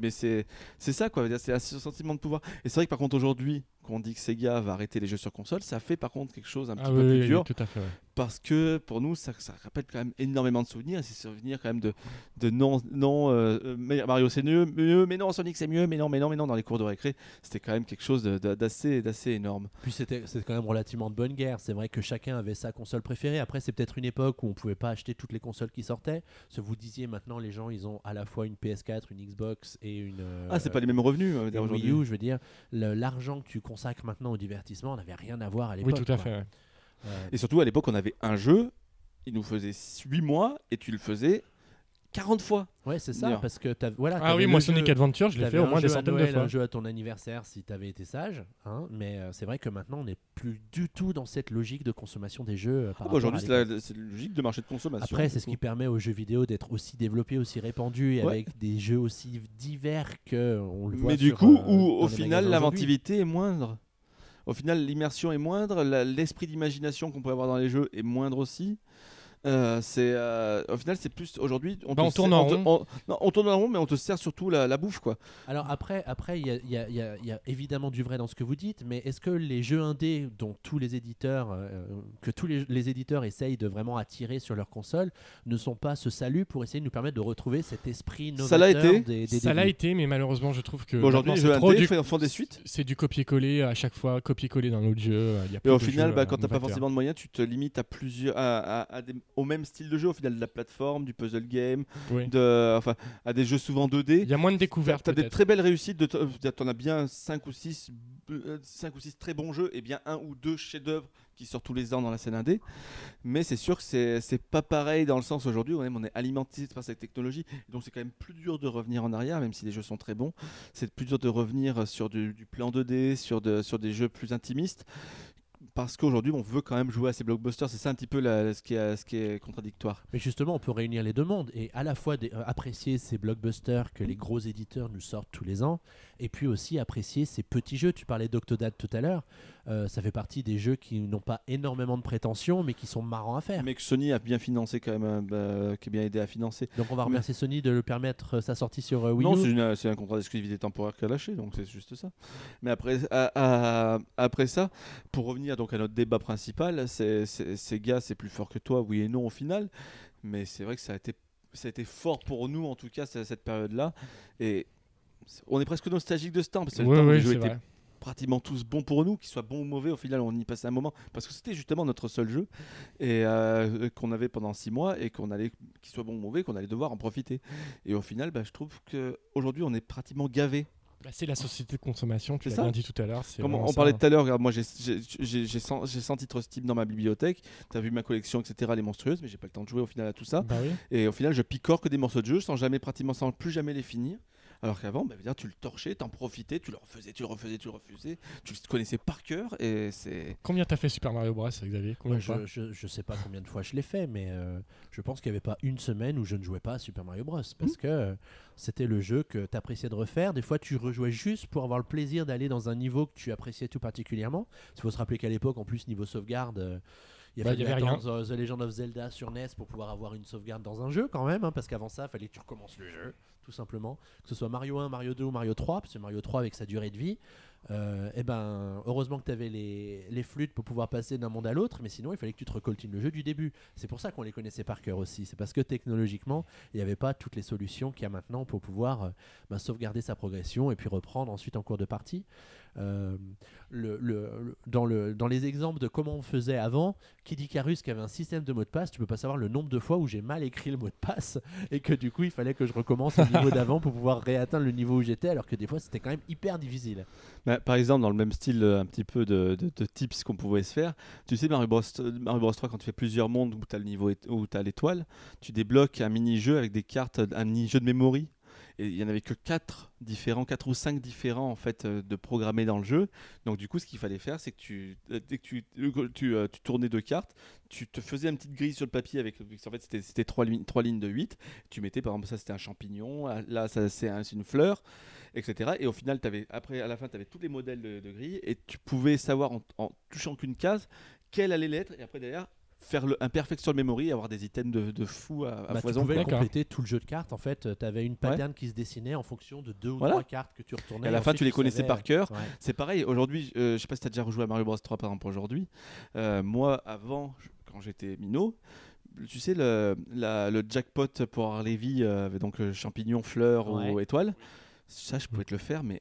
mais c'est ça, quoi. C'est un sentiment de pouvoir. Et c'est vrai que par contre, aujourd'hui, qu'on dit que Sega va arrêter les jeux sur console, ça fait par contre quelque chose un petit Ah peu oui, plus oui, dur tout à fait. ouais. parce que pour nous, ça, ça rappelle quand même énormément de souvenirs. C'est souvenirs quand même de, de non, non euh, euh, Mario c'est mieux, mieux, mais non, Sonic c'est mieux, mais non, mais non, mais non, dans les cours de récré, c'était quand même quelque chose de- de- d'assez d'assez énorme. Puis c'était c'était quand même relativement de bonne guerre. C'est vrai que chacun avait sa console préférée. Après, c'est peut-être une époque où on pouvait pas acheter toutes les consoles qui sortaient. Ce que vous disiez maintenant, les gens, ils ont à la fois une PS4, une Xbox et une. euh, ah, c'est pas les mêmes revenus euh. Wii U, je veux dire, l'argent que tu maintenant au divertissement n'avait rien à voir à Oui, l'époque. tout à quoi. fait. ouais. Euh, Et surtout, à l'époque, on avait un jeu, il nous faisait 8 mois et tu le faisais 40 fois. ouais, c'est ça, D'ailleurs. parce que t'as- voilà. Ah t'avais oui, moi, jeu- Sonic Adventure, je l'ai t'avais fait au un moins des jeu centaines de fois. Un jeu à ton anniversaire si tu avais été sage, hein, mais euh, c'est vrai que maintenant on n'est plus du tout dans cette logique de consommation des jeux. euh, par Ah bah, aujourd'hui, c'est la, l'époque. c'est la logique de marché de consommation. Après, c'est ce qui permet aux jeux vidéo d'être aussi développés, aussi répandus, et Ouais. avec des jeux aussi divers que on le voit. Mais du sur, coup, euh, où au final, l'inventivité est moindre. Au final, l'immersion est moindre, la- l'esprit d'imagination qu'on peut avoir dans les jeux est moindre aussi. Euh, c'est euh, au final c'est plus aujourd'hui on, Bah, on tourne sert- en rond. on- non, on tourne en rond mais on te sert surtout la, la bouffe quoi Alors après, après, il y a, y y y évidemment du vrai dans ce que vous dites, mais est-ce que les jeux indés, dont tous les éditeurs, euh, que tous les, les éditeurs essayent de vraiment attirer sur leur console, ne sont pas ce salut pour essayer de nous permettre de retrouver cet esprit novateur Ça l'a été. des, des Ça l'a été, mais malheureusement, je trouve que. aujourd'hui les jeux indés du- font- font des suites C'est du copier-coller à chaque fois, copier-coller d'un autre jeu. il y a et au final jeux, bah, euh, quand t'as pas forcément de moyens tu te limites à plusieurs à, à- à des- au même style de jeu au final de la plateforme du puzzle game Oui. de enfin à des jeux souvent 2D Il y a moins de découvertes. t'as des peut-être. très belles réussites, de t- euh, t'en as bien 5 ou 6 cinq ou six très bons jeux et bien un ou deux chefs-d'œuvre qui sortent tous les ans dans la scène indé. Mais c'est sûr que c'est c'est pas pareil dans le sens aujourd'hui, on est, on est alimenté par cette technologie, donc c'est quand même plus dur de revenir en arrière, même si les jeux sont très bons. C'est plus dur de revenir sur du, du plan 2D, sur, de, sur des jeux plus intimistes. Parce qu'aujourd'hui, on veut quand même jouer à ces blockbusters. C'est ça un petit peu ce, qui est, contradictoire. Mais justement, on peut réunir les deux mondes et à la fois euh, apprécier ces blockbusters que les gros éditeurs nous sortent tous les ans, et puis aussi apprécier ces petits jeux. Tu parlais d'Octodad tout à l'heure. Euh, ça fait partie des jeux qui n'ont pas énormément de prétention, mais qui sont marrants à faire. Mais que Sony a bien financé quand même, euh, bah, qui a bien aidé à financer. Donc on va remercier Sony de le permettre euh, sa sortie sur euh, Wii non, U. c'est une- c'est un contrat d'exclusivité temporaire qu'elle a lâché, donc c'est juste ça. Mais après, à- à- après ça, pour revenir donc à notre débat principal, c'est Sega, c'est plus fort que toi, oui et non au final. Mais c'est vrai que ça a été, ça a été fort pour nous en tout cas cette cette période-là. Et on est presque nostalgique de ce temps parce que le temps où ouais, les jeux c'est étaient vrai. Pratiquement tous bons pour nous, qu'ils soient bons ou mauvais, au final on y passait un moment, parce que c'était justement notre seul jeu, et euh, qu'on avait pendant six mois, et qu'on allait, qu'il soit bon ou mauvais, qu'on allait devoir en profiter. Et au final, bah, je trouve qu'aujourd'hui on est pratiquement gavé. Bah, c'est la société de consommation, tu l'as ça. bien dit tout à l'heure. Comme on parlait tout à l'heure, moi j'ai- j'ai j'ai- j'ai 100, j'ai 100 titres Steam dans ma bibliothèque, tu as vu ma collection, etc., elle est monstrueuse, mais j'ai pas le temps de jouer au final à tout ça. Bah oui. Et au final, je picore que des morceaux de jeu sans jamais, pratiquement, sans plus jamais les finir. Alors qu'avant, bah, tu le torchais, t'en profitais, tu le refaisais, tu le refaisais, tu le refaisais, tu le connaissais par cœur et c'est. Combien t'as fait Super Mario Bros, Xavier? Combien je, je, je sais pas combien de fois je l'ai fait, mais euh, je pense qu'il n'y avait pas une semaine où je ne jouais pas à Super Mario Bros. Parce que euh, c'était le jeu que tu appréciais de refaire. Des fois, tu rejouais juste pour avoir le plaisir d'aller dans un niveau que tu appréciais tout particulièrement. Il faut se rappeler qu'à l'époque, en plus, niveau sauvegarde, euh, il Bah, il y avait attendre euh, The Legend of Zelda sur NES pour pouvoir avoir une sauvegarde dans un jeu quand même, hein, parce qu'avant ça, il fallait que tu recommences le jeu, tout simplement. Que ce soit Mario 1, Mario 2 ou Mario 3, parce que Mario 3 avec sa durée de vie, euh, eh ben, heureusement que tu avais les, les flûtes pour pouvoir passer d'un monde à l'autre, mais sinon il fallait que tu te recoltines le jeu du début. C'est pour ça qu'on les connaissait par cœur aussi. C'est parce que technologiquement, il n'y avait pas toutes les solutions qu'il y a maintenant pour pouvoir euh, ben, sauvegarder sa progression et puis reprendre ensuite en cours de partie. Euh, le- le- dans, le, dans les exemples de comment on faisait avant, Kid Icarus qui avait un système de mot de passe, tu peux pas savoir le nombre de fois où j'ai mal écrit le mot de passe [laughs] et que du coup il fallait que je recommence au niveau d'avant pour pouvoir réatteindre le niveau où j'étais alors que des fois c'était quand même hyper difficile. Bah, par exemple, dans le même style, euh, un petit peu de, tips qu'on pouvait se faire, tu sais, Mario Bros, Mario Bros 3, quand tu fais plusieurs mondes où tu as le l'étoile, tu débloques un mini-jeu avec des cartes, un mini-jeu de memory. Et il y en avait que 4 différents, 4 ou 5 différents en fait euh, de programmer dans le jeu. Donc du coup, ce qu'il fallait faire, c'est que tu, euh, dès que tu, tu, euh, tu tournais deux cartes, tu te faisais une petite grille sur le papier avec, en fait, c'était, trois, lignes, trois lignes de 8. Tu mettais par exemple ça, c'était un champignon, là, ça c'est une fleur, etc. Et au final, avais, après à la fin, tu avais tous les modèles de, de grille et tu pouvais savoir en, en touchant qu'une case quelle allait l'être et après derrière faire le, un perfection memory, avoir des items de, de fou à, à Bah, tu foison. pouvais quoi. D'accord. compléter tout le jeu de cartes. En fait, tu avais une pattern qui se dessinait en fonction de deux ou Voilà. trois cartes que tu retournais. Et à la fin, tu les connaissais savais, par cœur. euh, ouais. C'est pareil, aujourd'hui, euh, je sais pas si tu as déjà rejoué à Mario Bros 3 par exemple aujourd'hui. Euh, moi, avant, quand j'étais minot, tu sais, le, la- le jackpot pour vies, euh, avec donc le champignon, fleur ou Ouais. étoile, ça, je pouvais te le faire, mais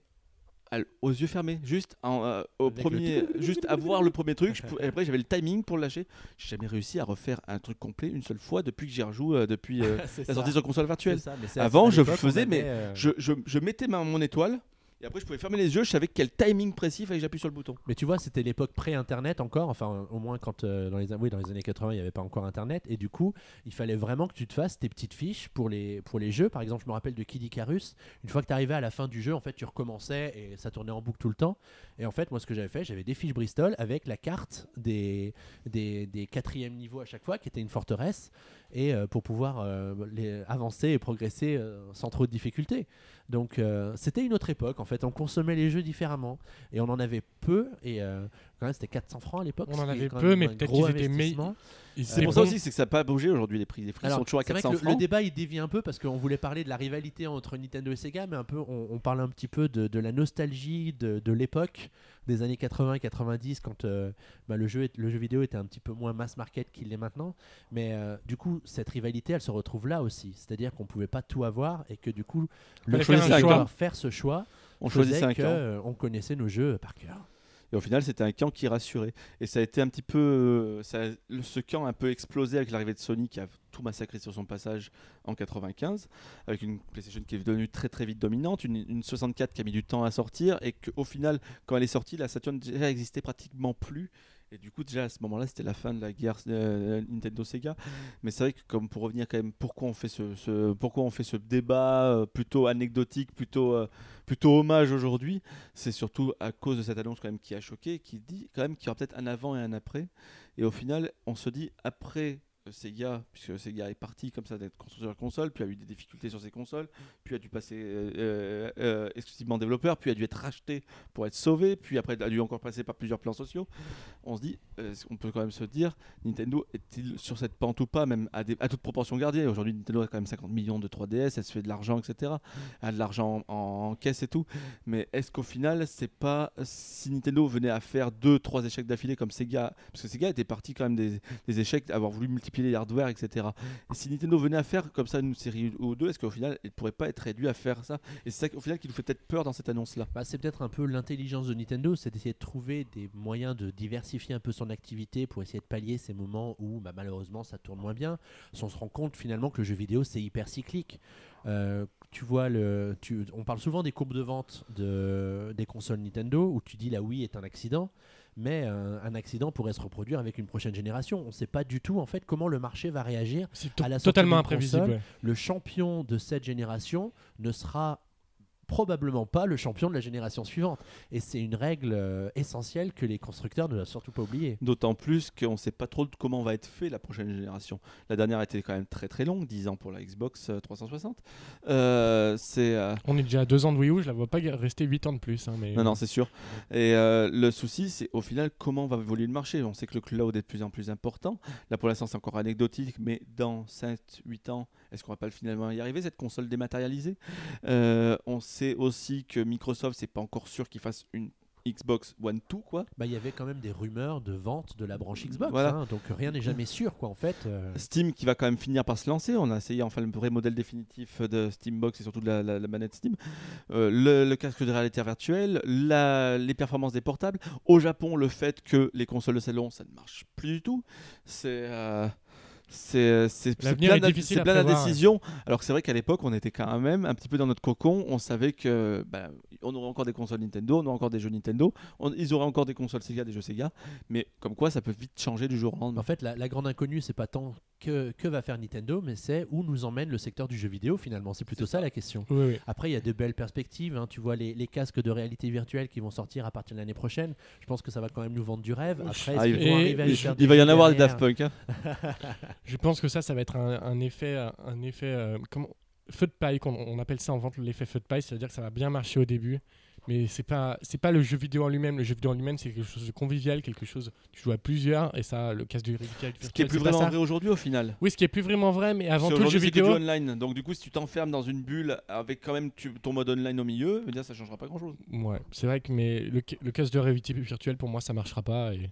aux yeux fermés, juste en, euh, au Avec le premier, [laughs] juste avoir le premier truc. je pou- et après, j'avais le timing pour le lâcher. J'ai jamais réussi à refaire un truc complet une seule fois depuis que j'y rejoue, euh, depuis euh, [laughs] la sortie sur console virtuelle. ça, à- Avant, à je faisais, mais Je, je- je mettais ma, mon étoile. Et après, je pouvais fermer les yeux, je savais quel timing précis il fallait que j'appuie sur le bouton. Mais tu vois, c'était l'époque pré-internet encore, enfin au moins quand euh, dans les années 80, il n'y avait pas encore internet et du coup, il fallait vraiment que tu te fasses tes petites fiches pour les pour les jeux. Par exemple, je me rappelle de Kid Icarus, une fois que tu arrivais à la fin du jeu, en fait, tu recommençais et ça tournait en boucle tout le temps. Et en fait, moi ce que j'avais fait, j'avais des fiches Bristol avec la carte des des, des quatrièmes niveaux à chaque fois qui était une forteresse et euh, pour pouvoir euh, les avancer et progresser euh, sans trop de difficultés. Donc euh, c'était une autre époque en fait, on consommait les jeux différemment et on en avait peu et euh, quand même c'était 400 francs à l'époque. On en avait peu, mais peut-être gros qu'ils étaient meilleurs. C'est pour ça aussi c'est que ça n'a pas bougé aujourd'hui. Les prix, les prix Alors, sont toujours à c'est vrai 400 que le, le francs. débat il dévie un peu parce qu'on voulait parler de la rivalité entre Nintendo et Sega, mais un peu on, on parle un petit peu de, de la nostalgie de, de l'époque des années 80 et 90 quand euh, bah, le, jeu est- le jeu vidéo était un petit peu moins mass market qu'il l'est maintenant. Mais euh, du coup, cette rivalité elle se retrouve là aussi, c'est-à-dire qu'on pouvait pas tout avoir et que du coup, le choix faire ce choix, On faisait que, euh, on connaissait nos jeux par cœur. Et au final, c'était un camp qui rassurait. Et ça a été un petit peu. euh, ce camp a un peu explosé avec l'arrivée de Sony qui a tout massacré sur son passage en 95, avec une PlayStation qui est devenue très très vite dominante, une, une 64 qui a mis du temps à sortir, et qu'au final, quand elle est sortie, la Saturn déjà existait pratiquement plus. Et du coup, déjà à ce moment-là, c'était la fin de la guerre euh, Nintendo-Sega. Mais c'est vrai que, comme pour revenir quand même, pourquoi on fait ce, pourquoi on fait ce débat euh, plutôt anecdotique, plutôt, euh, plutôt hommage aujourd'hui, c'est surtout à cause de cette annonce quand même qui a choqué, qui dit quand même qu'il y aura peut-être un avant et un après. Et au final, on se dit après euh, Sega, puisque Sega est parti comme ça d'être constructeur de console, puis a eu des difficultés sur ses consoles, puis a dû passer euh, euh, euh, exclusivement développeur, puis a dû être racheté pour être sauvé, puis après a dû encore passer par plusieurs plans sociaux. On se dit, euh, on peut quand même se dire, Nintendo est-il sur cette pente ou pas, même à, des- à toute proportion gardée. Aujourd'hui, Nintendo a quand même 50 millions de 3DS, elle se fait de l'argent, etc. Elle a de l'argent en, caisse et tout. Mais est-ce qu'au final, c'est pas si Nintendo venait à faire deux, trois échecs d'affilée comme Sega, parce que Sega était parti quand même des, des échecs, avoir voulu multiplier les hardware, etc. Et si Nintendo venait à faire comme ça une série ou deux, est-ce qu'au final, il pourrait pas être réduit à faire ça? Et c'est ça au final qui nous fait peut-être peur dans cette annonce-là. Bah, c'est peut-être un peu l'intelligence de Nintendo, c'est d'essayer de trouver des moyens de diversifier un peu son activité pour essayer de pallier ces moments où bah, malheureusement ça tourne moins bien. Si on se rend compte finalement que le jeu vidéo c'est hyper cyclique. Euh, tu vois, on parle souvent des courbes de vente de, des consoles Nintendo où tu dis la Wii est un accident, mais euh, un accident pourrait se reproduire avec une prochaine génération. On ne sait pas du tout en fait comment le marché va réagir. C'est à la totalement imprévisible. ouais. Le champion de cette génération ne sera probablement pas le champion de la génération suivante. Et c'est une règle euh, essentielle que les constructeurs ne doivent surtout pas oublier. D'autant plus qu'on ne sait pas trop comment va être fait la prochaine génération. La dernière était quand même très très longue, 10 ans pour la Xbox euh, 360. Euh, c'est euh, On est déjà à deux ans de Wii U, je la vois pas rester 8 ans de plus. hein, mais... Non, non, c'est sûr. Et euh, le souci, c'est au final comment va évoluer le marché. On sait que le cloud est de plus en plus important. Là, pour l'instant, c'est encore anecdotique, mais dans 7-8 ans, est-ce qu'on va pas finalement y arriver, cette console dématérialisée? Euh, On sait aussi que Microsoft, c'est pas encore sûr qu'il fasse une Xbox One 2, quoi. Bah, Il y avait quand même des rumeurs de vente de la branche Xbox, Voilà. hein, donc rien n'est jamais sûr quoi en fait. euh. Steam qui va quand même finir par se lancer. On a essayé enfin le vrai modèle définitif de Steambox et surtout de la, la- la manette Steam. Euh, le, le casque de réalité virtuelle, la- les performances des portables. Au Japon, le fait que les consoles de salon, ça ne marche plus du tout. C'est. euh, c'est plein difficile plein prévoir, d'indécisions. Alors que c'est vrai qu'à l'époque, on était quand même un petit peu dans notre cocon. On savait que bah, on aurait encore des consoles Nintendo, on aurait encore des jeux Nintendo, on- ils auraient encore des consoles Sega, des jeux Sega. Mais comme quoi, ça peut vite changer du jour au lendemain. En fait, la, la grande inconnue, c'est pas tant que, que va faire Nintendo, mais c'est où nous emmène le secteur du jeu vidéo finalement. C'est plutôt ça ça. la question. Oui, oui. Après, il y a de belles perspectives. hein. Tu vois les, les casques de réalité virtuelle qui vont sortir à partir de l'année prochaine. Je pense que ça va quand même nous vendre du rêve. Après, Ah, il- vont Et- arriver à et nous je- faire Il va y en avoir des Daft Punk. hein. [laughs] Je pense que ça, ça va être un, un effet, euh, un effet euh, comment- feu de paille, qu'on on appelle ça en vente l'effet feu de paille, c'est-à-dire que ça va bien marcher au début, Mais c'est pas c'est pas le jeu vidéo en lui-même. Le jeu vidéo en lui-même, c'est quelque chose de convivial, quelque chose tu joues à plusieurs. Et ça, le casque de réalité Ce qui est plus vraiment vrai aujourd'hui au final. Oui, ce qui est plus vraiment vrai, mais avant tout le jeu vidéo. du online. Donc du coup, si tu t'enfermes dans une bulle avec quand même tu- ton mode online au milieu, eh ça changera pas grand-chose. Ouais, c'est vrai que mais le, le casque de réalité virtuelle pour moi ça marchera pas et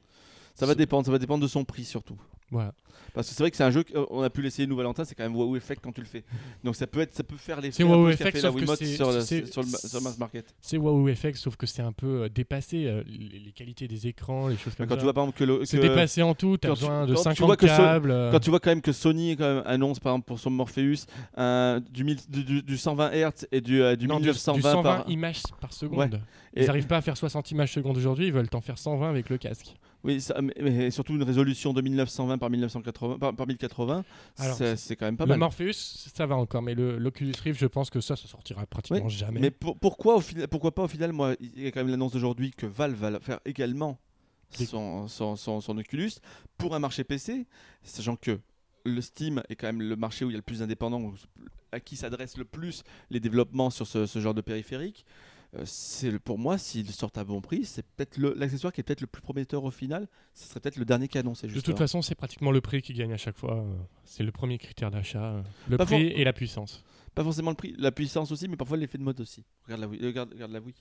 Ça va dépendre, ça va dépendre de son prix surtout. voilà. Parce que c'est vrai que c'est un jeu qu'on a pu l'essayer nous Valentin, c'est quand même WoW Effect quand tu le fais. Donc ça peut être, ça peut faire l'effet C'est WoW Effect, sauf que c'est- sur, le- sur mass market. C'est WoW Effect sauf que c'est un peu euh, dépassé euh, les, les qualités des écrans, les choses comme Quand ça. tu vois par exemple que, le- c'est dépassé en tout, t'as quand tu- besoin de quand tu 50 vois que ce- câbles. euh, quand tu vois quand même que Sony quand même annonce par exemple pour son Morpheus un- du, mille- du, du- du 120 Hz et du, euh, du non, du- 1920 du 120 par images par seconde. Ouais. Ils n'arrivent pas à faire 60 images secondes aujourd'hui, ils veulent t'en faire 120 avec le casque. Oui ça- mais, surtout une résolution de 1920 par 1980 par, par 1080 Alors, c'est quand même pas le mal. Morpheus, ça va encore, mais l'Oculus Rift, je pense que ça, ça sortira pratiquement jamais. Mais pour- pourquoi, au final, pourquoi pas au final, moi, il y a quand même l'annonce d'aujourd'hui que Valve va faire également son, son- son Oculus pour un marché PC, sachant que le Steam est quand même le marché où il y a le plus indépendant, à qui s'adressent le plus les développements sur ce, ce genre de périphérique. Euh, c'est pour moi, s'ils sortent à bon prix, c'est peut-être l'accessoire qui est peut-être le plus prometteur au final. Ce serait peut-être le dernier qui est annoncé. de toute façon, c'est pratiquement le prix qui gagne à chaque fois. C'est le premier critère d'achat. euh, Le Pas prix for- et la puissance. Pas forcément le prix, la puissance aussi, mais parfois l'effet de mode aussi. Regarde la Wii. euh, Regarde, regarde la Wii.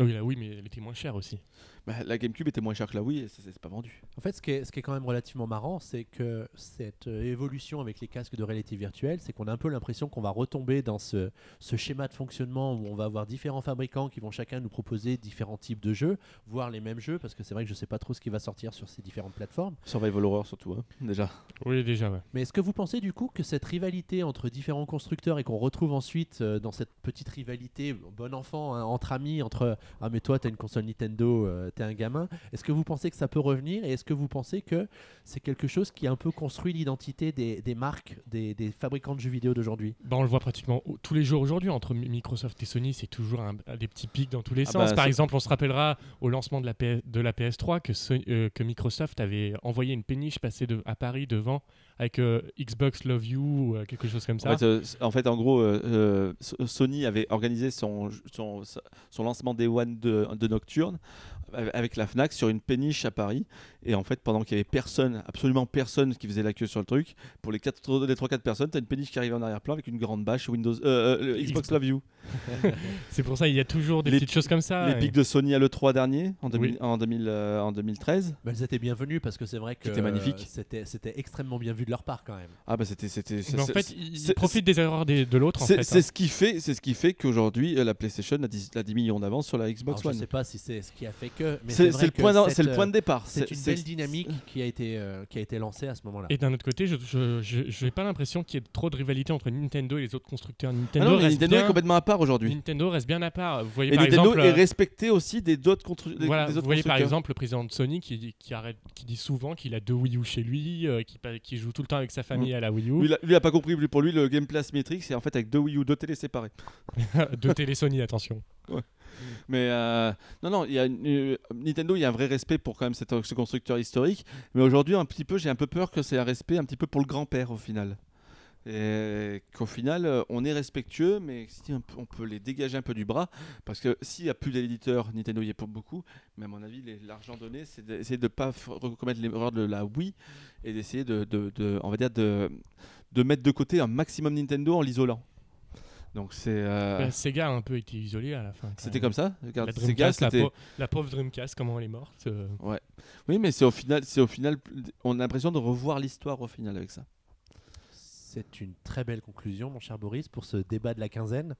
Oui, là, oui, mais elle était moins chère aussi. Bah, la GameCube était moins chère que la Wii et ça, c'est pas vendu. En fait, ce qui est, ce qui est quand même relativement marrant, c'est que cette euh, évolution avec les casques de réalité virtuelle, c'est qu'on a un peu l'impression qu'on va retomber dans ce, ce schéma de fonctionnement où on va avoir différents fabricants qui vont chacun nous proposer différents types de jeux, voire les mêmes jeux, parce que c'est vrai que je sais pas trop ce qui va sortir sur ces différentes plateformes. Survival Horror surtout, hein, déjà. Oui, déjà, ouais. Mais est-ce que vous pensez du coup que cette rivalité entre différents constructeurs et qu'on retrouve ensuite euh, dans cette petite rivalité, bon enfant, hein, entre amis, entre Ah, mais toi, t'as une console Nintendo, euh, t'es un gamin, est-ce que vous pensez que ça peut revenir et est-ce que vous pensez que c'est quelque chose qui a un peu construit l'identité des, des marques, des, des fabricants de jeux vidéo d'aujourd'hui? Bah, on le voit pratiquement tous les jours aujourd'hui. Entre Mi- Microsoft et Sony, c'est toujours un- des petits pics dans tous les Ah sens. bah, Par exemple, on se rappellera au lancement de la, PS de la PS3 que, euh, que Microsoft avait envoyé une péniche passer de, à Paris devant avec euh, Xbox Love You ou euh, quelque chose comme ça. En fait, euh, en fait, en gros, euh, euh, So- Sony avait organisé son, son, son lancement Day One de, de Nocturne avec- la Fnac sur une péniche à Paris. Et en fait, pendant qu'il y avait personne, absolument personne qui faisait la queue sur le truc, pour les, quatre- les 3-4 personnes, tu as une péniche qui arrive en arrière-plan avec une grande bâche Windows, euh, euh, Xbox. Love You. [laughs] C'est pour ça il y a toujours des Les petites choses comme ça. les et- pics de Sony à l'E3 dernier, en, 2000 Oui. en, 2000, euh, en 2013. Mais Elles étaient bienvenues parce que c'est vrai que C'était magnifique. euh, c'était c'était extrêmement bien vu de leur part quand même. Ah bah c'était... c'était Mais en fait, ils profitent des erreurs des- de l'autre. en C'est fait, c'est hein. ce qui fait, c'est ce qui fait qu'aujourd'hui la PlayStation a 10, a 10 millions d'avance sur la Xbox Alors, je One. sais pas si c'est ce qui a fait que, C'est le point, d'en- cette, c'est le point de euh, départ. C'est une c'est- belle dynamique qui a été euh, qui a été lancée à ce moment-là. Et d'un autre côté, je n'ai pas l'impression qu'il y ait trop de rivalité entre Nintendo et les autres constructeurs. Ah Nintendo, non, mais reste, Nintendo bien, est complètement à part aujourd'hui. Nintendo reste bien à part. Vous voyez Et par Nintendo exemple, est euh, respecté aussi des autres constru- des- Voilà, des vous voyez par exemple le président de Sony qui, dit- qui, arrête, qui dit souvent qu'il a deux Wii U chez lui, euh, qui, joue tout le temps avec sa famille à la Wii U. Lui, il a- lui, il a pas compris. Pour lui, le gameplay asymétrique, c'est en fait avec deux Wii U, deux télés séparées. [laughs] deux télé Sony, attention. [laughs] Mais euh, non, non, euh, Nintendo, il y a un vrai respect pour quand même ce constructeur historique. Mais aujourd'hui, un petit peu, j'ai un peu peur que c'est un respect un petit peu pour le grand-père au final. Et qu'au final, euh, on est respectueux, mais si on, peut- les dégager un peu du bras, parce que s'il n'y a plus d'éditeurs, Nintendo y est pour beaucoup, mais à mon avis, l'argent donné, c'est d'essayer de ne pas recommettre l'erreur de la Wii et d'essayer de, de mettre de côté un maximum Nintendo en l'isolant. Donc c'est, euh, Bah, Sega a un peu été isolé à la fin. c'était comme ça. Regarde, La Sega, Dreamcast, la, c'était- pau- la pauvre Dreamcast, comment elle est morte. euh, Oui, mais c'est au final, c'est au final, on a l'impression de revoir l'histoire au final avec ça. C'est une très belle conclusion, mon cher Boris, pour ce débat de la quinzaine.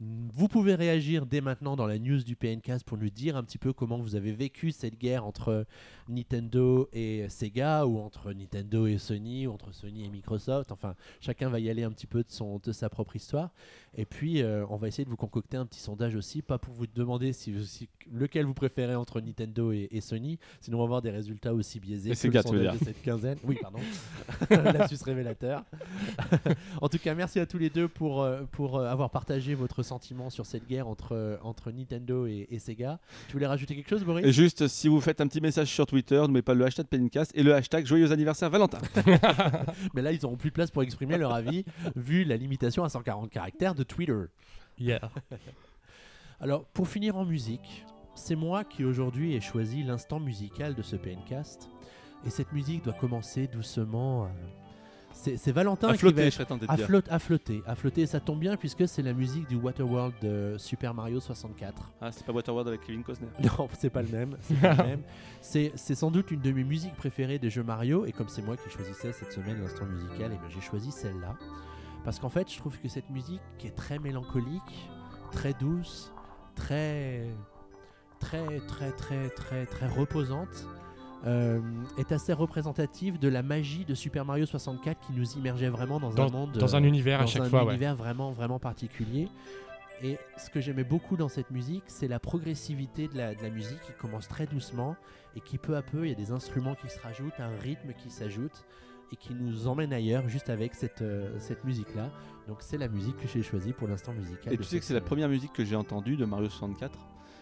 Vous pouvez réagir dès maintenant dans la news du PNcast pour nous dire un petit peu comment vous avez vécu cette guerre entre Nintendo et Sega, ou entre Nintendo et Sony, ou entre Sony et Microsoft. Enfin, chacun va y aller un petit peu de, son, de sa propre histoire. Et puis, euh, on va essayer de vous concocter un petit sondage aussi, pas pour vous demander si, si- lequel vous préférez entre Nintendo et, et Sony, sinon on va avoir des résultats aussi biaisés Et que le sondage de cette quinzaine. Oui, pardon. [laughs] [laughs] Lapsus révélateur. [laughs] en tout cas, merci à tous les deux pour, euh, pour euh, avoir partagé votre sentiment sur cette guerre entre, euh, entre Nintendo et, et Sega. Tu voulais rajouter quelque chose, Boris? Et juste, si vous faites un petit message sur Twitter, n'oubliez pas le hashtag Pencast et le hashtag Joyeux anniversaire Valentin. [laughs] [laughs] Mais là, ils n'auront plus de place pour exprimer leur avis, vu la limitation à 140 caractères de Twitter. hier. [laughs] Alors, pour finir en musique, c'est moi qui aujourd'hui ai choisi l'instant musical de ce PNcast. Et cette musique doit commencer doucement. euh, C'est Valentin À qui flotter, va à, flotte- à flotter, à flotter. Et ça tombe bien puisque c'est la musique du Waterworld de Super Mario 64. Ah, c'est pas Waterworld avec Kevin Costner. [laughs] Non, c'est pas le même. [laughs] C'est sans doute une de mes musiques préférées des jeux Mario. Et comme c'est moi qui choisissais cette semaine l'instant musical, et bien j'ai choisi celle-là. Parce qu'en fait, je trouve que cette musique qui est très mélancolique, très douce, très, très, très, très, très, très reposante, euh, est assez représentative de la magie de Super Mario 64 qui nous immergeait vraiment dans, un monde, dans un euh, univers à chaque un fois, ouais. univers vraiment vraiment particulier. Et ce que j'aimais beaucoup dans cette musique, c'est la progressivité de la, de la musique qui commence très doucement et qui peu à peu, il y a des instruments qui se rajoutent, un rythme qui s'ajoute et qui nous emmène ailleurs juste avec cette, euh, cette musique-là. Donc c'est la musique que j'ai choisie pour l'instant musical. Et tu sais que c'est la première musique que j'ai entendue de Mario 64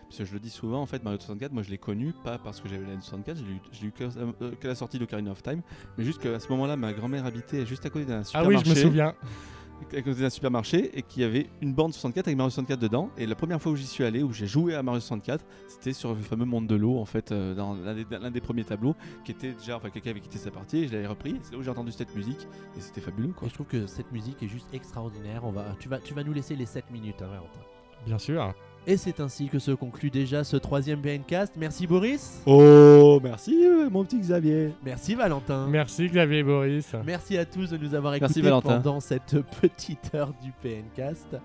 parce que je le dis souvent, en fait, Mario 64, moi je l'ai connu pas parce que j'avais la N64, je l'ai eu- je l'ai eu que, euh, que la sortie d'Ocarina of Time, mais juste qu'à ce moment-là, ma grand-mère habitait juste à côté d'un Ah supermarché. oui, je me souviens. à côté d'un supermarché et qu'il y avait une borne 64 avec Mario 64 dedans. Et la première fois où j'y suis allé, où j'ai joué à Mario 64, c'était sur le fameux monde de l'eau, en fait, euh, dans l'un des, premiers tableaux, qui était déjà, enfin, quelqu'un avait quitté sa partie, et je l'avais repris. C'est là où j'ai entendu cette musique, et c'était fabuleux, quoi. Et je trouve que cette musique est juste extraordinaire. On va, tu, vas, tu vas nous laisser les 7 minutes, hein, Valentin. Bien sûr. Et c'est ainsi que se conclut déjà ce troisième BNcast. Merci Boris. Oh, merci, euh, mon petit Xavier. Merci Valentin. Merci Xavier et Boris. Merci à tous de nous avoir écoutés Merci, Valentin. pendant cette petite heure du PNcast.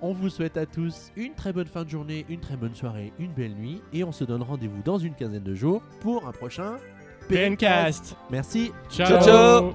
On vous souhaite à tous une très bonne fin de journée, une très bonne soirée, une belle nuit et on se donne rendez-vous dans une quinzaine de jours pour un prochain PNcast. Merci. Ciao. Ciao,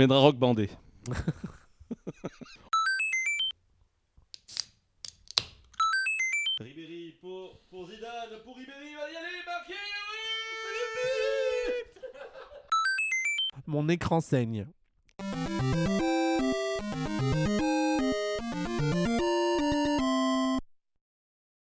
ciao. On viendra rock bander. Ribéry pour, pour Zidane, pour Ribéry, va y aller, marqué, oui Mon écran saigne.